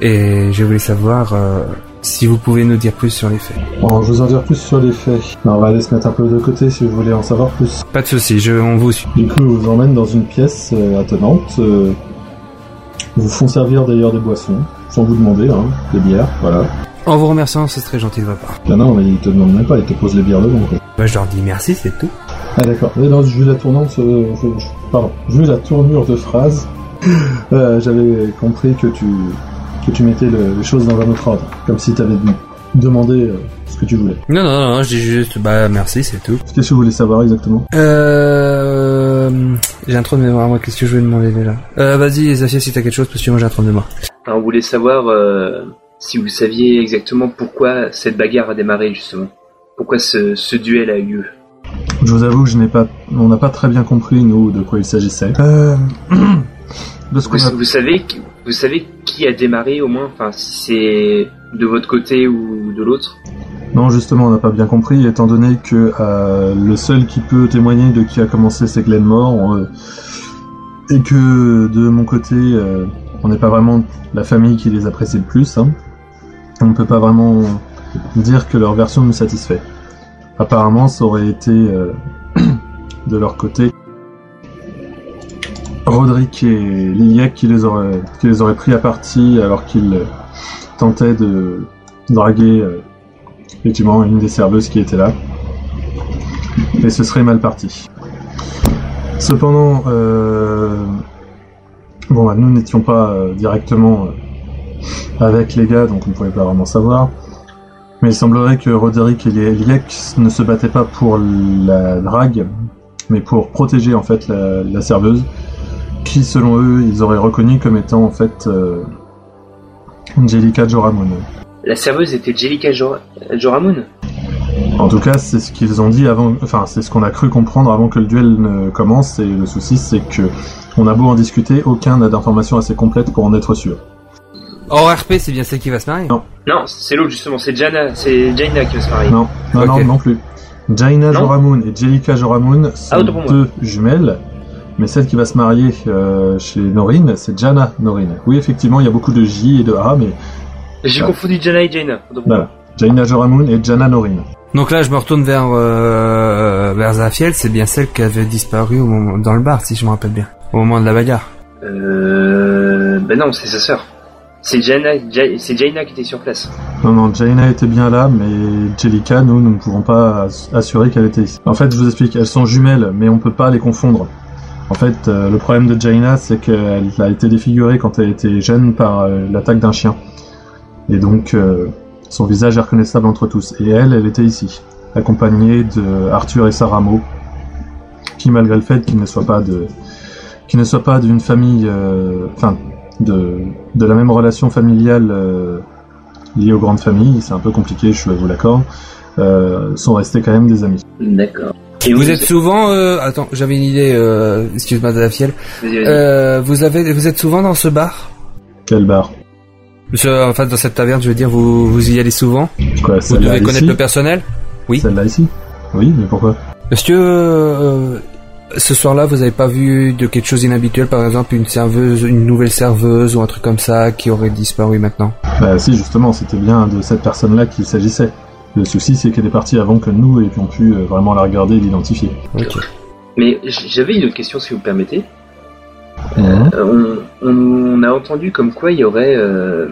Et je voulais savoir euh, Si vous pouvez nous dire plus sur les faits. Bon, je vous en dire plus sur les faits. Alors, on va aller se mettre un peu de côté si vous voulez en savoir plus. Pas de souci, je, on vous suit. Du coup, on vous emmène dans une pièce euh, attenante. euh, vous font servir d'ailleurs des boissons, sans vous demander, hein, des bières, voilà. En vous remerciant, c'est très gentil de votre part. Ah non, mais ils te demandent même pas, ils te posent les bières devant, quoi. Bah, je leur dis merci, c'est tout. Ah d'accord. Mais non, vu la tournante, euh, je- je- pardon, vu la tournure de phrase, euh, j'avais compris que tu que tu mettais le- les choses dans un autre ordre, comme si tu avais demandé euh, ce que tu voulais. Non, non, non, je dis juste, bah, merci, c'est tout. Qu'est-ce que vous voulez savoir exactement? Euh, j'ai un trou de mémoire, moi, qu'est-ce que je voulais demander déjà? Euh, vas-y, Zafia, si t'as quelque chose, parce que moi j'ai un trou de mémoire. Alors, on voulait savoir euh, si vous saviez exactement pourquoi cette bagarre a démarré justement. Pourquoi ce, ce duel a eu lieu? Je vous avoue que je n'ai pas, on n'a pas très bien compris nous de quoi il s'agissait. Euh, de ce Vous, a vous savez, vous savez qui a démarré au moins, enfin c'est de votre côté ou de l'autre. Non, justement, on n'a pas bien compris, étant donné que euh, le seul qui peut témoigner de qui a commencé, c'est Glenmore, euh, et que de mon côté, euh, on n'est pas vraiment la famille qui les apprécie le plus. Hein. On ne peut pas vraiment dire que leur version nous satisfait. Apparemment, ça aurait été de leur côté Roderick et Liliac qui les auraient, pris à partie alors qu'ils euh, tentaient de draguer euh, effectivement une des serveuses qui était là. Et ce serait mal parti. Cependant, euh, bon, bah, nous n'étions pas directement avec les gars, donc on ne pouvait pas vraiment savoir. Mais il semblerait que Roderick et Liek ne se battaient pas pour la drague, mais pour protéger en fait la serveuse, qui selon eux ils auraient reconnu comme étant en fait euh, Angelica Joramon. La serveuse était Jellica Jor. En tout cas, c'est ce qu'ils ont dit avant, enfin, c'est ce qu'on a cru comprendre avant que le duel ne commence, et le souci, c'est que, on a beau en discuter, aucun n'a d'informations assez complètes pour en être sûr. Hors RP, c'est bien celle qui va se marier? Non. Non, c'est l'autre justement, c'est Jana, c'est Jaina qui va se marier. Non, non, non, non plus. Jaina Joramoon et Jellica Joramoon sont Ah, deux jumelles, mais celle qui va se marier euh, chez Norine, c'est Jana Norine. Oui, effectivement, il y a beaucoup de J et de A, mais J'ai Ah. confondu Jana et Jaina. voilà. Jaina Joramoon et Jana Norine. Donc là, je me retourne vers euh, vers Zafiel, c'est bien celle qui avait disparu au moment, dans le bar, si je me rappelle bien, au moment de la bagarre. Euh, ben non, c'est sa sœur. C'est Jaina, Ja- c'est Jaina qui était sur place. Non, non, Jaina était bien là, mais Jellica, nous, nous ne pouvons pas ass- assurer qu'elle était ici. En fait, je vous explique, elles sont jumelles, mais on peut pas les confondre. En fait, euh, le problème de Jaina, c'est qu'elle a été défigurée quand elle était jeune par euh, l'attaque d'un chien. Et donc, euh, son visage est reconnaissable entre tous. Et elle, elle était ici, accompagnée de Arthur et Sarah Maud, qui, malgré le fait qu'ils ne soient pas de, qui ne soient pas d'une famille, enfin, de, de la même relation familiale liée aux grandes familles, c'est un peu compliqué, je vous l'accorde, sont restés quand même des amis. D'accord. Et Vous êtes souvent, euh, attends, j'avais une idée, euh, excuse-moi Zafiel, Vas-y, vas-y. euh, vous avez, vous êtes souvent dans ce bar? Quel bar? Ce- Enfin, dans cette taverne, je veux dire, vous, vous y allez souvent. Quoi, Vous devez connaître le personnel? Oui. Celle-là ici? Oui, mais pourquoi? Est-ce que euh, ce soir-là, vous avez pas vu de quelque chose d'inhabituel, par exemple une serveuse, une nouvelle serveuse ou un truc comme ça qui aurait disparu maintenant? Bah si, justement, c'était bien de cette personne-là qu'il s'agissait. Le souci, c'est qu'elle est partie avant que nous ayons pu euh, vraiment la regarder et l'identifier. Ok. Mais j'avais une autre question si vous me permettez. Mhm. Euh, on, on a entendu comme quoi il y aurait euh,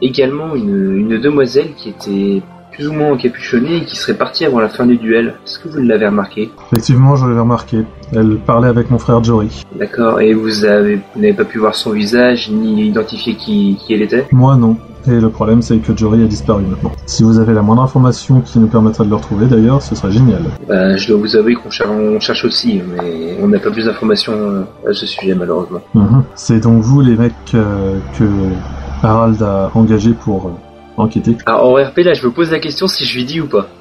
également une, une demoiselle qui était plus ou moins encapuchonnée et qui serait partie avant la fin du duel. Est-ce que vous l'avez remarqué? Effectivement, je l'avais remarqué. Elle parlait avec mon frère Jory. D'accord. Et vous avez vous n'avez pas pu voir son visage ni identifier qui, qui elle était? Moi, non. Et le problème, c'est que Jory a disparu maintenant. Si vous avez la moindre information qui nous permettrait de le retrouver, d'ailleurs, ce serait génial. bah, Je dois vous avouer qu'on cher- on cherche aussi, mais on n'a pas plus d'informations euh, à ce sujet malheureusement. Mhm. C'est donc vous, les mecs, euh, que Harald a engagés pour euh, enquêter. Alors en RP là, je me pose la question si je lui dis ou pas.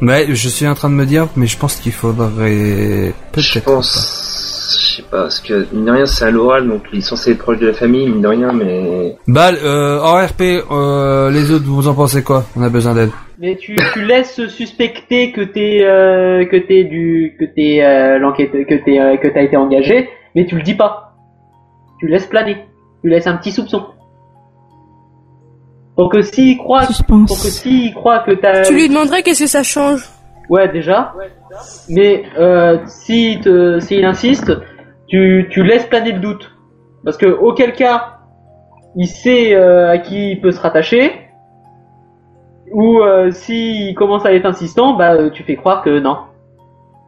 Ouais, je suis en train de me dire, mais je pense qu'il faudrait Je pense, je sais pas, parce que mine de rien c'est un Loral, donc il est censé être proche de la famille, mine de rien, mais Bah, euh, en RP, euh, les autres, vous en pensez quoi? On a besoin d'aide. Mais tu, tu laisses suspecter que t'es euh, que t'es du que t'es euh, l'enquête que t'es euh, que t'as été engagé, mais tu le dis pas. Tu laisses planer. Tu laisses un petit soupçon. Pour que s'il croit, Suspense. pour que s'il croit que t'as, Tu lui demanderais qu'est-ce que ça change? Ouais déjà. Mais euh, si te, s'il insiste, tu, tu laisses planer le doute. Parce que auquel cas, il sait euh, à qui il peut se rattacher. Ou euh, s'il commence à être insistant, bah euh, tu fais croire que non.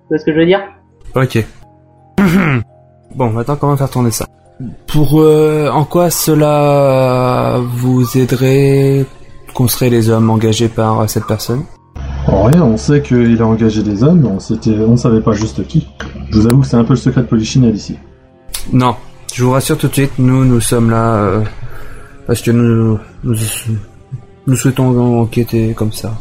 Tu vois ce que je veux dire? Ok. bon, maintenant comment faire tourner ça Pour euh, en quoi cela vous aiderait qu'on serait les hommes engagés par cette personne? En rien, on sait qu'il a engagé des hommes, mais on, s'était- on savait pas juste qui. Je vous avoue que c'est un peu le secret de Polichinelle ici. Non, je vous rassure tout de suite, nous, nous sommes là euh, parce que nous, nous, nous souhaitons enquêter comme ça.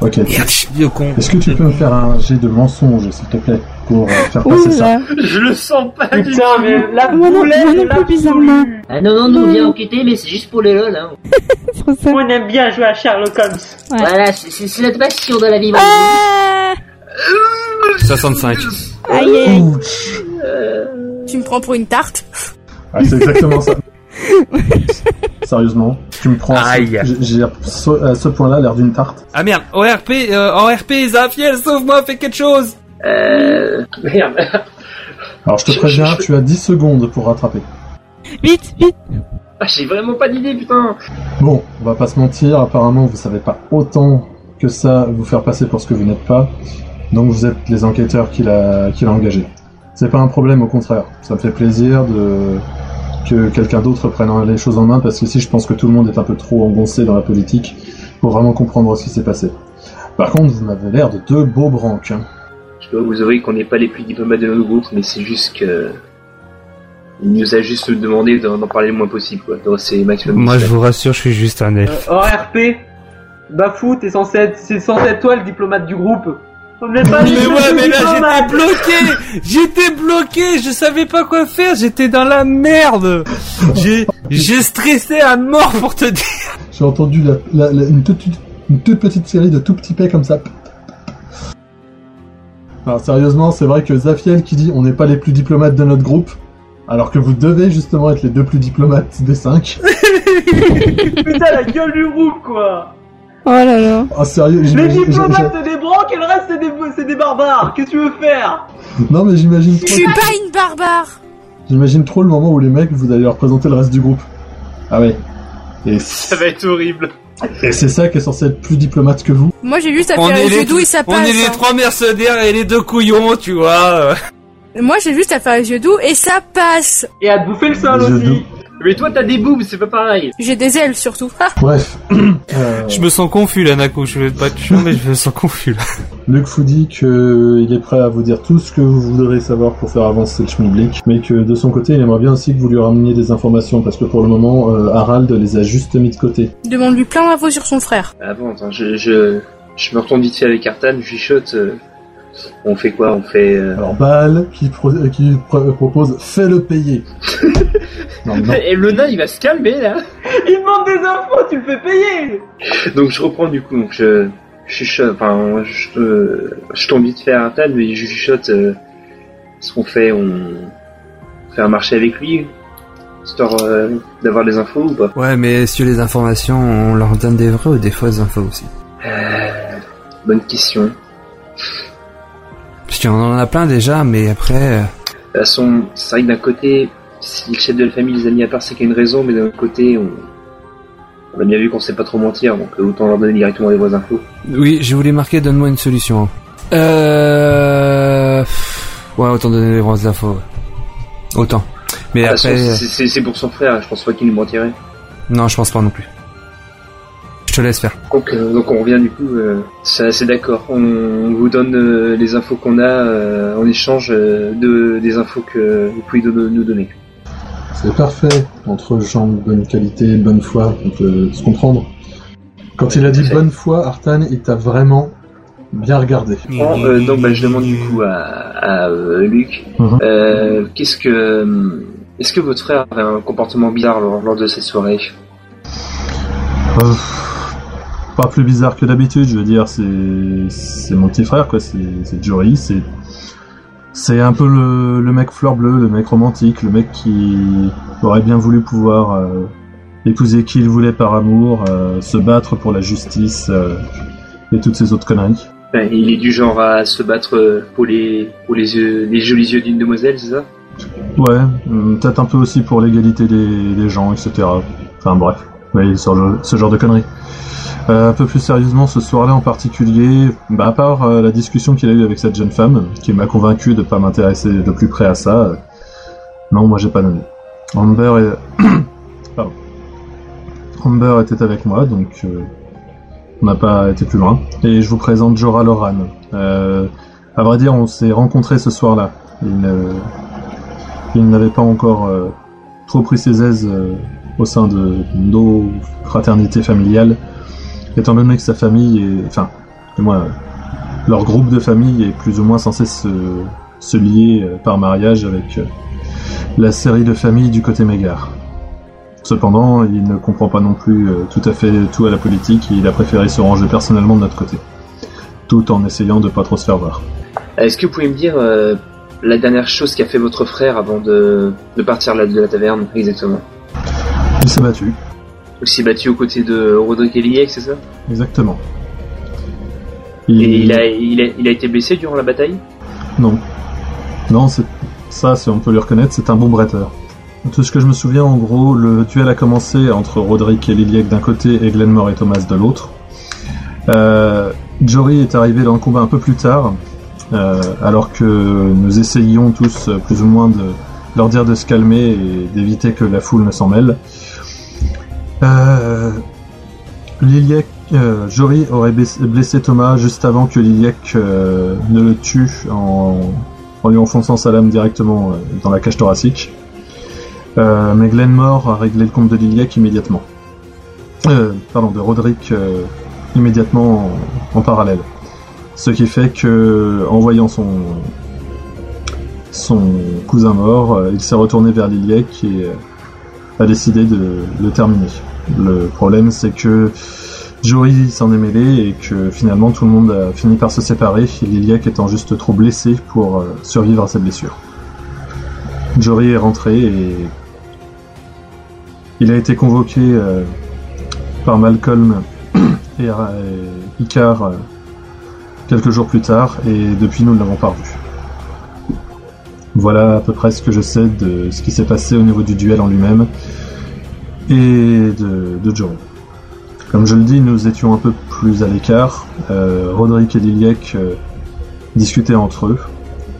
Ok. Est-ce que tu peux me faire un jet de mensonge, s'il te plaît, pour euh, faire Ouh passer ça là. Je le sens pas du Putain, tout. mais la Moi non- moi de non plus, l'absolu. bizarrement. Ah non, non, nous on vient enquêter, mais c'est juste pour les lol. Hein. On aime bien jouer à Sherlock Holmes. Ouais. Voilà, c'est- notre passion dans la vie. mon Ah 65. Aïe, aïe, aïe. Ouch. Tu me prends pour une tarte Ah, c'est exactement ça. Sérieusement, tu me prends. Aïe. J'ai j'ai à ce, à ce point-là l'air d'une tarte. Ah merde, ORP, euh, ORP, Zafiel, sauve-moi, fais quelque chose Euh... Merde. Alors je te Je- préviens, je- tu as 10 secondes pour rattraper. Vite, vite. Ah, j'ai vraiment pas d'idée, putain. Bon, on va pas se mentir, apparemment vous savez pas autant que ça vous faire passer pour ce que vous n'êtes pas. Donc vous êtes les enquêteurs qu'il a, qu'il a engagés. C'est pas un problème, au contraire. Ça me fait plaisir de que quelqu'un d'autre prenne les choses en main parce que si je pense que tout le monde est un peu trop engoncé dans la politique pour vraiment comprendre ce qui s'est passé. Par contre, vous m'avez l'air de deux beaux branques. hein. Dois vous avouer qu'on n'est pas les plus diplomates de notre groupe, mais c'est juste que... Il nous a juste demandé d'en parler le moins possible, quoi. Donc, C'est maximum. Moi, je vous rassure, je suis juste un elfe. Euh, ORP, Bafou, t'es censé être, c'est censé être toi le diplomate du groupe. On pas Mais ouais, mais là diplomate. j'étais bloqué J'étais bloqué, je savais pas quoi faire, j'étais dans la merde J'ai j'ai stressé à mort pour te dire J'ai entendu la- la- la- une, toute, une toute petite série de tout petits paix comme ça. Alors sérieusement, c'est vrai que Zafiel qui dit on n'est pas les plus diplomates de notre groupe, alors que vous devez justement être les deux plus diplomates des cinq. Putain, la gueule du groupe, quoi. Oh là là. Ah sérieux Les diplomates, c'est des branques et le reste, c'est des, c'est des barbares. Qu'est-ce que tu veux faire? Non mais j'imagine Je trop, suis pas une barbare j'imagine trop le moment où les mecs vous allez leur présenter le reste du groupe. Ah ouais. Et, Ça va être horrible. Et c'est ça qui est censé être plus diplomate que vous. Moi j'ai juste à On faire les- jeu doux et ça On passe. est les hein. trois mercenaires et les deux couillons, tu vois Moi j'ai juste à faire un jeu doux et ça passe. Et à te bouffer le sol Les aussi. Mais toi, t'as des boobs, c'est pas pareil. J'ai des ailes surtout. Ah, Bref. Euh, Je me sens confus là, Nako, je vais pas te chiant, mais je me sens confus là. Luc vous dit qu'il est prêt à vous dire tout ce que vous voudrez savoir pour faire avancer le schmilblick, mais que de son côté, il aimerait bien aussi que vous lui rameniez des informations, parce que pour le moment, euh, Harald les a juste mis de côté. Demande-lui plein d'infos sur son frère. Avant, attends, je, je, je me retourne vite fait avec Artan, je chuchote. euh, on fait quoi? On fait... euh, Alors Baal qui, pro- euh, qui pro- propose fais-le payer. non, non. Et le nain, il va se calmer, là. Il demande des infos, tu le fais payer. Donc je reprends du coup, donc je, je chuchote, enfin, je, euh, je tombe vite fait à Artan, mais je chuchote euh, ce qu'on fait, on fait un marché avec lui, histoire euh, d'avoir des infos ou pas Ouais, mais sur les informations, on leur donne des vraies ou des fausses infos aussi? Euh, Bonne question. Parce y en a plein déjà, mais après... euh, De toute façon, c'est vrai que d'un côté, si le chef de la famille les a mis à part, c'est qu'il y a une raison, mais d'un autre côté, on, on a bien vu qu'on sait pas trop mentir, donc euh, autant leur donner directement les vraies infos. Oui, j'ai voulu marquer donne-moi une solution. hein. Euh... Ouais, autant donner les vraies infos. ouais. Autant. Mais façon, après... euh, c'est pour son frère, je pense pas qu'il nous mentirait. Non, je pense pas non plus. Je te laisse faire. Donc, euh, donc on revient du coup, euh, c'est d'accord. On vous donne euh, les infos qu'on a euh, en échange euh, de des infos que vous pouvez nous donner. C'est parfait. Entre gens de bonne qualité bonne foi, on peut se comprendre. Quand il a dit bonne foi, Artan, il t'a vraiment bien regardé. Bon, euh, donc bah, je demande du coup à, à euh, Luc, Mhm. euh, qu'est-ce que est-ce que votre frère avait un comportement bizarre lors, lors de cette soirée? Euh, pas plus bizarre que d'habitude, je veux dire, c'est mon petit frère, quoi, c'est Jory, c'est c'est un peu le, le mec fleur bleue, le mec romantique, le mec qui aurait bien voulu pouvoir euh, épouser qui il voulait par amour, euh, se battre pour la justice euh, et toutes ces autres conneries. Ben, il est du genre à se battre pour les, pour les, yeux, les jolis yeux d'une demoiselle, c'est ça? Ouais, peut-être un peu aussi pour l'égalité des, des gens, etc. Enfin bref, oui, ce, ce genre de conneries. Euh, un peu plus sérieusement, ce soir-là en particulier, bah, à part euh, la discussion qu'il a eue avec cette jeune femme, qui m'a convaincu de pas m'intéresser de plus près à ça, euh, non, moi j'ai pas donné. Amber est... Pardon. Amber était avec moi, donc on n'a pas été plus loin. Et je vous présente Jorah Loran. À vrai dire, on s'est rencontrés ce soir-là. Il ne- n'avait pas encore trop pris ses aises au sein de nos fraternités familiales, étant donné que sa famille est, enfin, euh, leur groupe de famille est plus ou moins censé se, se lier euh, par mariage avec euh, la série de familles du côté Mégare. Cependant, il ne comprend pas non plus euh, tout à fait tout à la politique et il a préféré se ranger personnellement de notre côté, tout en essayant de pas trop se faire voir. Est-ce que vous pouvez me dire la dernière chose qu'a fait votre frère avant de, de partir de la taverne, exactement? Il s'est battu, Il s'est battu aux côtés de Roderick Eliek, c'est ça? Exactement. Et il a, il, a, il a été blessé durant la bataille? Non. Non, ça, on peut lui reconnaître, c'est un bon bretteur. Tout ce que je me souviens, en gros, le duel a commencé entre Roderick et Liliac d'un côté et Glenmore et Thomas de l'autre. Euh, Jory est arrivé dans le combat un peu plus tard, euh, alors que nous essayions tous euh, plus ou moins de leur dire de se calmer et d'éviter que la foule ne s'en mêle. Euh, euh, Jory aurait blessé- Thomas juste avant que Liliac euh, ne le tue en, lui enfonçant sa lame directement euh, dans la cage thoracique. Mais Glenmore a réglé le compte de Liliac immédiatement. Pardon, de Roderick immédiatement en, en parallèle. Ce qui fait que, en voyant son son cousin mort, euh, il s'est retourné vers Liliac et euh, a décidé de le terminer. Le problème, c'est que Jory s'en est mêlé et que finalement tout le monde a fini par se séparer, Liliac étant juste trop blessé pour euh, survivre à cette blessure. Jory est rentré et il a été convoqué par Malcolm et, Icar quelques jours plus tard et depuis nous ne l'avons pas revu. Voilà à peu près ce que je sais de ce qui s'est passé au niveau du duel en lui-même et de, de Jory. Comme je le dis, nous étions un peu plus à l'écart. Euh, Roderick et Liliac euh, discutaient entre eux.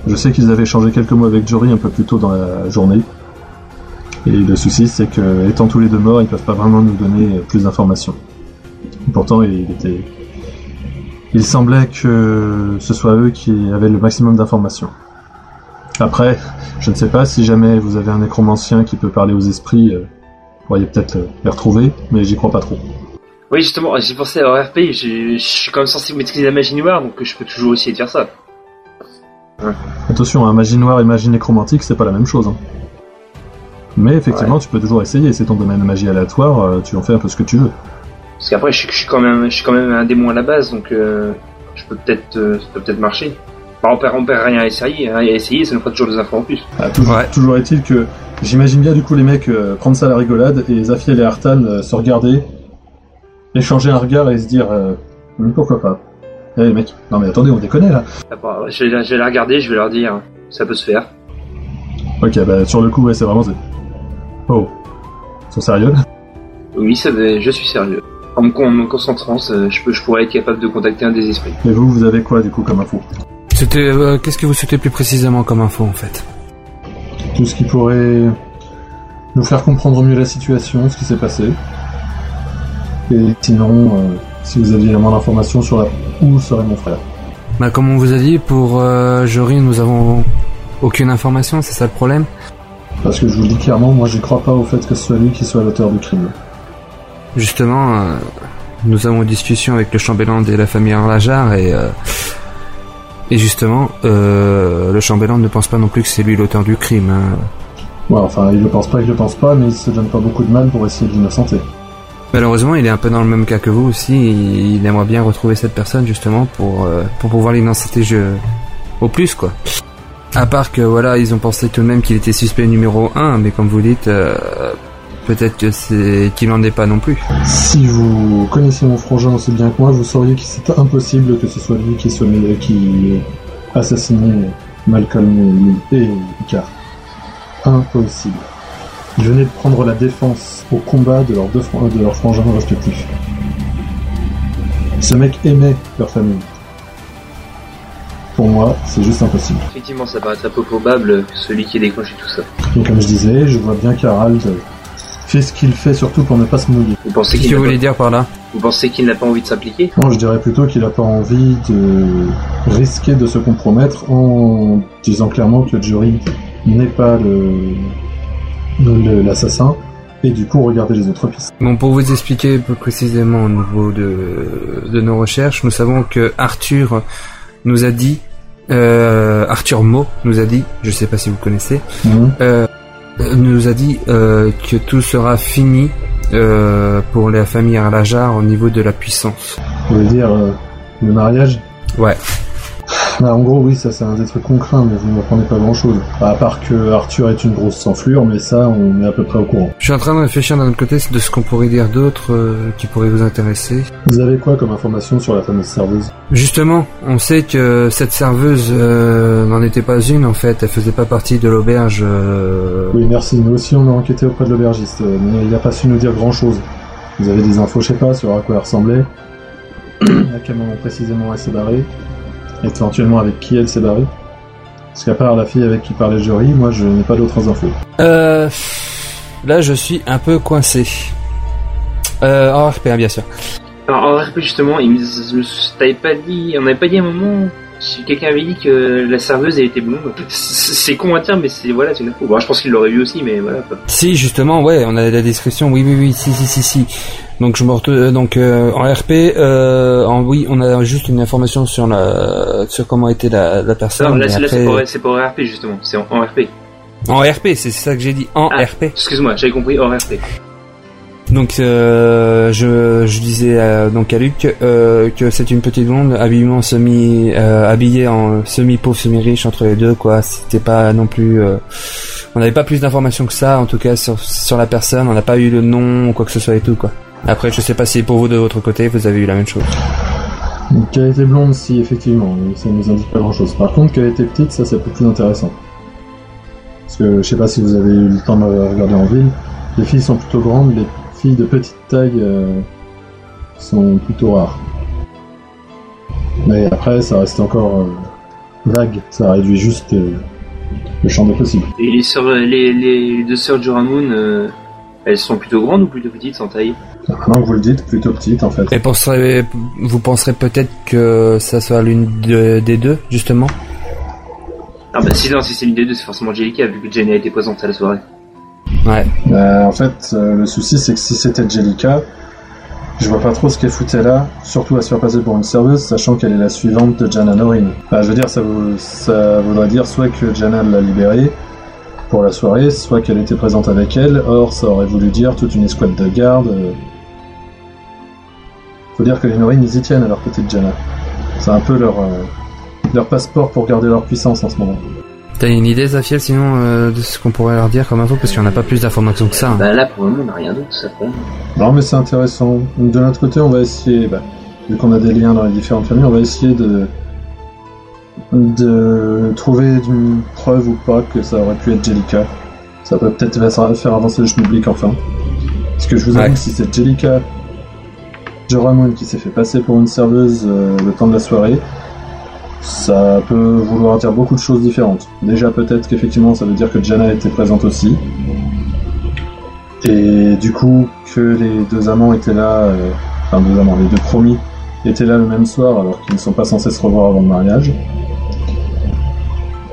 Je sais qu'ils avaient échangé quelques mots avec Jory un peu plus tôt dans la journée. Et le souci, c'est que, étant tous les deux morts, ils peuvent pas vraiment nous donner plus d'informations. Pourtant, il il semblait que ce soit eux qui avaient le maximum d'informations. Après, je ne sais pas si jamais vous avez un nécromancien qui peut parler aux esprits, euh, vous pourriez peut-être euh, les retrouver, mais j'y crois pas trop. Oui, justement, j'ai pensé à RP, je suis quand même censé maîtriser la magie noire, donc je peux toujours essayer de faire ça. Attention, un magie noire et magie nécromantique, c'est pas la même chose. hein. Mais effectivement, tu peux toujours essayer. C'est ton domaine de magie aléatoire, euh, tu en fais un peu ce que tu veux. Parce qu'après, je, suis- je suis quand même, je suis quand même un démon à la base, donc euh, je peux peut-être, euh, ça peut peut-être marcher. Bah, on perd, on perd rien à essayer, hein, et à essayer, ça nous fera toujours des infos en plus. Ah, toujours Ouais. toujours est-il que j'imagine bien du coup les mecs euh, prendre ça à la rigolade et Zafiel et Artan euh, se regarder, échanger un regard et se dire euh, pourquoi pas? Eh les mecs, non mais attendez, on déconne là. Ah, bah, je, vais, la- je vais la regarder, je vais leur dire, ça peut se faire. Ok, bah sur le coup, ouais, c'est vraiment. Oh, ils sont sérieux? Oui, ça va, je suis sérieux. En me, con- en me concentrant, je, peux, je pourrais être capable de contacter un des esprits. Et vous, vous avez quoi du coup comme info? C'était, euh, qu'est-ce que vous souhaitez plus précisément comme info en fait Tout ce qui pourrait nous faire comprendre mieux la situation, ce qui s'est passé. Et sinon, euh, si vous aviez moins d'informations sur la... où serait mon frère. Bah comme on vous a dit, pour euh, Jory, nous avons aucune information, c'est ça le problème Parce que je vous le dis clairement, moi j'y crois pas au fait que ce soit lui qui soit l'auteur du crime. Justement, euh, nous avons une discussion avec le chambellan de la famille Arlajar et et justement, euh, le chambellan ne pense pas non plus que c'est lui l'auteur du crime. hein. Ouais, enfin, il le pense pas, il le pense pas, mais il se donne pas beaucoup de mal pour essayer de l'innocenter. Malheureusement, il est un peu dans le même cas que vous aussi. Il, aimerait bien retrouver cette personne justement pour euh, pour pouvoir l'innocenter au plus quoi. À part que voilà, ils ont pensé tout de même qu'il était suspect numéro 1, mais comme vous dites, euh, peut-être que c'est qu'il n'en est pas non plus. Si vous connaissez mon frangin aussi bien que moi, vous sauriez que c'est impossible que ce soit lui qui soit qui ait assassiné Malcolm et, et Icar. Impossible. Ils venaient de prendre la défense au combat de leurs deux de leurs frangins respectifs. Ce mec aimait leur famille. Pour moi, c'est juste impossible. Effectivement, ça paraît très peu probable que celui qui ait déclenché tout ça. Et comme je disais, je vois bien qu'Harald fait ce qu'il fait surtout pour ne pas se mouiller. Vous pensez Qu'est-ce qu'il que vous n'a voulez pas, dire par là vous pensez qu'il n'a pas envie de s'impliquer Non, je dirais plutôt qu'il n'a pas envie de risquer de se compromettre en disant clairement que Jury n'est pas le le- l'assassin et du coup regarder les autres pistes. Bon, pour vous expliquer plus précisément au niveau de, de nos recherches, nous savons que Arthur nous a dit, euh, Arthur Mo nous a dit, je sais pas si vous connaissez, Mhm. euh, nous a dit euh, que tout sera fini euh, pour la famille Arlajar au niveau de la puissance. Vous voulez dire euh, le mariage? Ouais. Bah, En gros, oui, ça c'est un des trucs qu'on craint, mais vous ne m'apprenez pas grand-chose. À part que Arthur est une grosse enflure, mais ça, on est à peu près au courant. Je suis en train de réfléchir d'un autre côté de ce qu'on pourrait dire d'autre euh, qui pourrait vous intéresser. Vous avez quoi comme information sur la fameuse serveuse? Justement, on sait que cette serveuse euh, n'en était pas une en fait, elle faisait pas partie de l'auberge. euh, Oui, merci. Nous aussi, on a enquêté auprès de l'aubergiste, mais il n'a pas su nous dire grand-chose. Vous avez des infos, je sais pas, sur à quoi elle ressemblait, à quel moment précisément elle s'est barrée, éventuellement avec qui elle s'est barrée. Parce qu'à part la fille avec qui parlait Jory, moi, je n'ai pas d'autres infos. Euh, là, je suis un peu coincé. Euh, en RP, hein, bien sûr. Alors, en RP, justement, il me, me- t'avais pas dit, on n'avait pas dit à un moment, si quelqu'un avait dit que la serveuse elle était blonde. C'est con à dire, mais c'est, voilà, c'est une info. Bon, je pense qu'il l'aurait vu aussi, mais voilà. Si, justement, ouais, on a la description. Oui, oui, oui, si, si, si, si. Donc, je me euh, donc euh, en RP, euh, en oui, on a juste une information sur la, sur comment était la, la personne. Non, là, c'est là, c'est après- pour, pour RP, justement. C'est en, en RP. En RP, c'est ça que j'ai dit. En Ah. RP. Excuse-moi, j'avais compris hors RP. Donc euh, je, je disais euh, donc à Luc euh, que c'est une petite blonde habillement semi habillée en semi pauvre semi riche entre les deux quoi c'était pas non plus on n'avait pas plus d'informations que ça en tout cas sur sur la personne on n'a pas eu le nom ou quoi que ce soit et tout quoi après je sais pas si pour vous de votre côté vous avez eu la même chose qu'elle était blonde, si, effectivement, ça nous indique pas grand-chose. Par contre, qu'elle était petite, ça, c'est plus intéressant. Parce que, je sais pas si vous avez eu le temps de regarder en ville, les filles sont plutôt grandes, les filles de petite taille euh, sont plutôt rares. Mais après, ça reste encore euh, vague, ça réduit juste euh, le champ des possibles. Et les sœurs, les, les deux sœurs Joramoon, euh, elles sont plutôt grandes ou plutôt petites en taille? Maintenant que vous le dites, plutôt petite en fait. et penserez, vous penserez peut-être que ça soit l'une de- des deux justement? Ah bah si non, si c'est une des deux, c'est forcément Jellica, vu que Jenny a été présente à la soirée. ouais Euh, en fait, euh, le souci, c'est que si c'était Jellica, je vois pas trop ce qu'elle foutait là, surtout à se faire passer pour une serveuse, sachant qu'elle est la suivante de Jana Norin. Enfin, je veux dire, ça, vaut- ça voudrait dire soit que Jana l'a libérée pour la soirée, soit qu'elle était présente avec elle, or ça aurait voulu dire toute une escouade de garde. euh. Faut dire que les Norin, ils y tiennent à leur petite Jana. C'est un peu leur, euh, leur passeport pour garder leur puissance en ce moment. t'as une idée Zafiel sinon euh, de ce qu'on pourrait leur dire comme info? Parce qu'on n'a pas plus d'informations que ça hein. Bah là, pour le moment, on n'a rien d'autre, ça fait. Non, mais c'est intéressant. De notre côté, on va essayer, bah, vu qu'on a des liens dans les différentes familles, on va essayer de de trouver une preuve ou pas que ça aurait pu être Jellica. Ça peut peut-être faire avancer le schmilblick enfin. Parce que je vous avoue Ouais. que si c'est Jellica Joramon qui s'est fait passer pour une serveuse euh, le temps de la soirée, ça peut vouloir dire beaucoup de choses différentes. Déjà peut-être qu'effectivement ça veut dire que Jana était présente aussi. Et du coup, que les deux amants étaient là, euh, enfin deux amants, les deux promis étaient là le même soir alors qu'ils ne sont pas censés se revoir avant le mariage.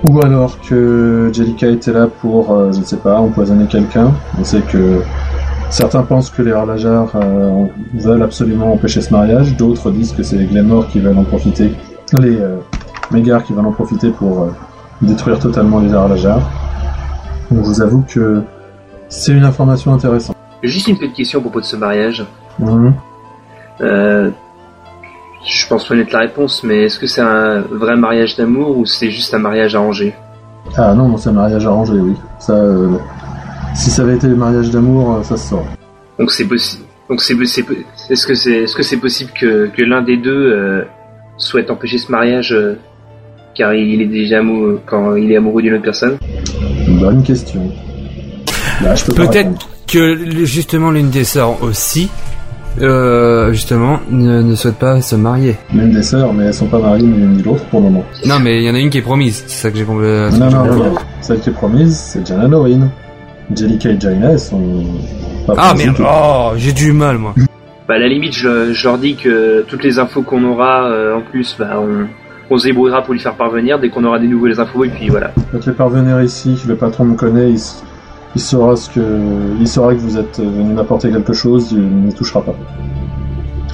Ou alors que Jellica était là pour, euh, je ne sais pas, empoisonner quelqu'un. On sait que certains pensent que les Harlajar euh, veulent absolument empêcher ce mariage, d'autres disent que c'est les Glenmore qui veulent en profiter, les euh, Mégars qui veulent en profiter pour euh, détruire totalement les Harlajar. Donc je vous avoue que c'est une information intéressante. Juste une petite question à propos de ce mariage. Mhm. Je pense connaître la réponse, mais est-ce que c'est un vrai mariage d'amour ou c'est juste un mariage arrangé Ah non, non, c'est un mariage arrangé, oui. Ça, euh, Si ça avait été mariage d'amour, euh, ça se saurait. Donc c'est possible. Donc c'est c'est est-ce que c'est est-ce que c'est possible que, que l'un des deux euh, souhaite empêcher ce mariage euh, car il est déjà amoureux quand il est amoureux d'une autre personne? Bonne question. Peut-être que justement l'une des sœurs aussi, euh, justement, ne, ne souhaite pas se marier. L'une des sœurs, mais elles sont pas mariées ni l'une ni l'autre pour le moment. Non, mais il y en a une qui est promise. C'est ça que j'ai compris. euh, Non, non, non, non. Celle qui est promise, c'est Jana Noreen. Jellica et Jaina, elles sont pas Ah merde. tout. Oh, j'ai du mal moi. Bah à la limite je, je leur dis que toutes les infos qu'on aura euh, en plus bah on on se débrouillera pour lui faire parvenir dès qu'on aura des nouvelles infos et puis voilà. Quand les parvenir ici, le patron me connaît, il, il saura ce que, il saura que vous êtes venu m'apporter quelque chose, il ne touchera pas.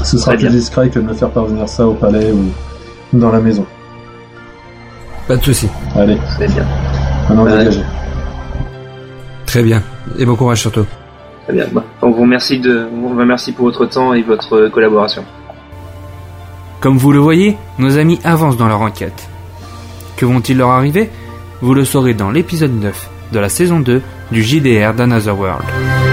Ce sera plus discret que de me faire parvenir ça au palais ou dans la maison. Pas de souci. Allez, C'est bien. maintenant Ouais. dégagez. Très bien. Et bon courage surtout. Très bien. Bah, on vous remercie de on vous remercie pour votre temps et votre euh, collaboration. Comme vous le voyez, nos amis avancent dans leur enquête. Que vont-ils leur arriver? Vous le saurez dans l'épisode 9 de la saison 2 du JDR d'Another World.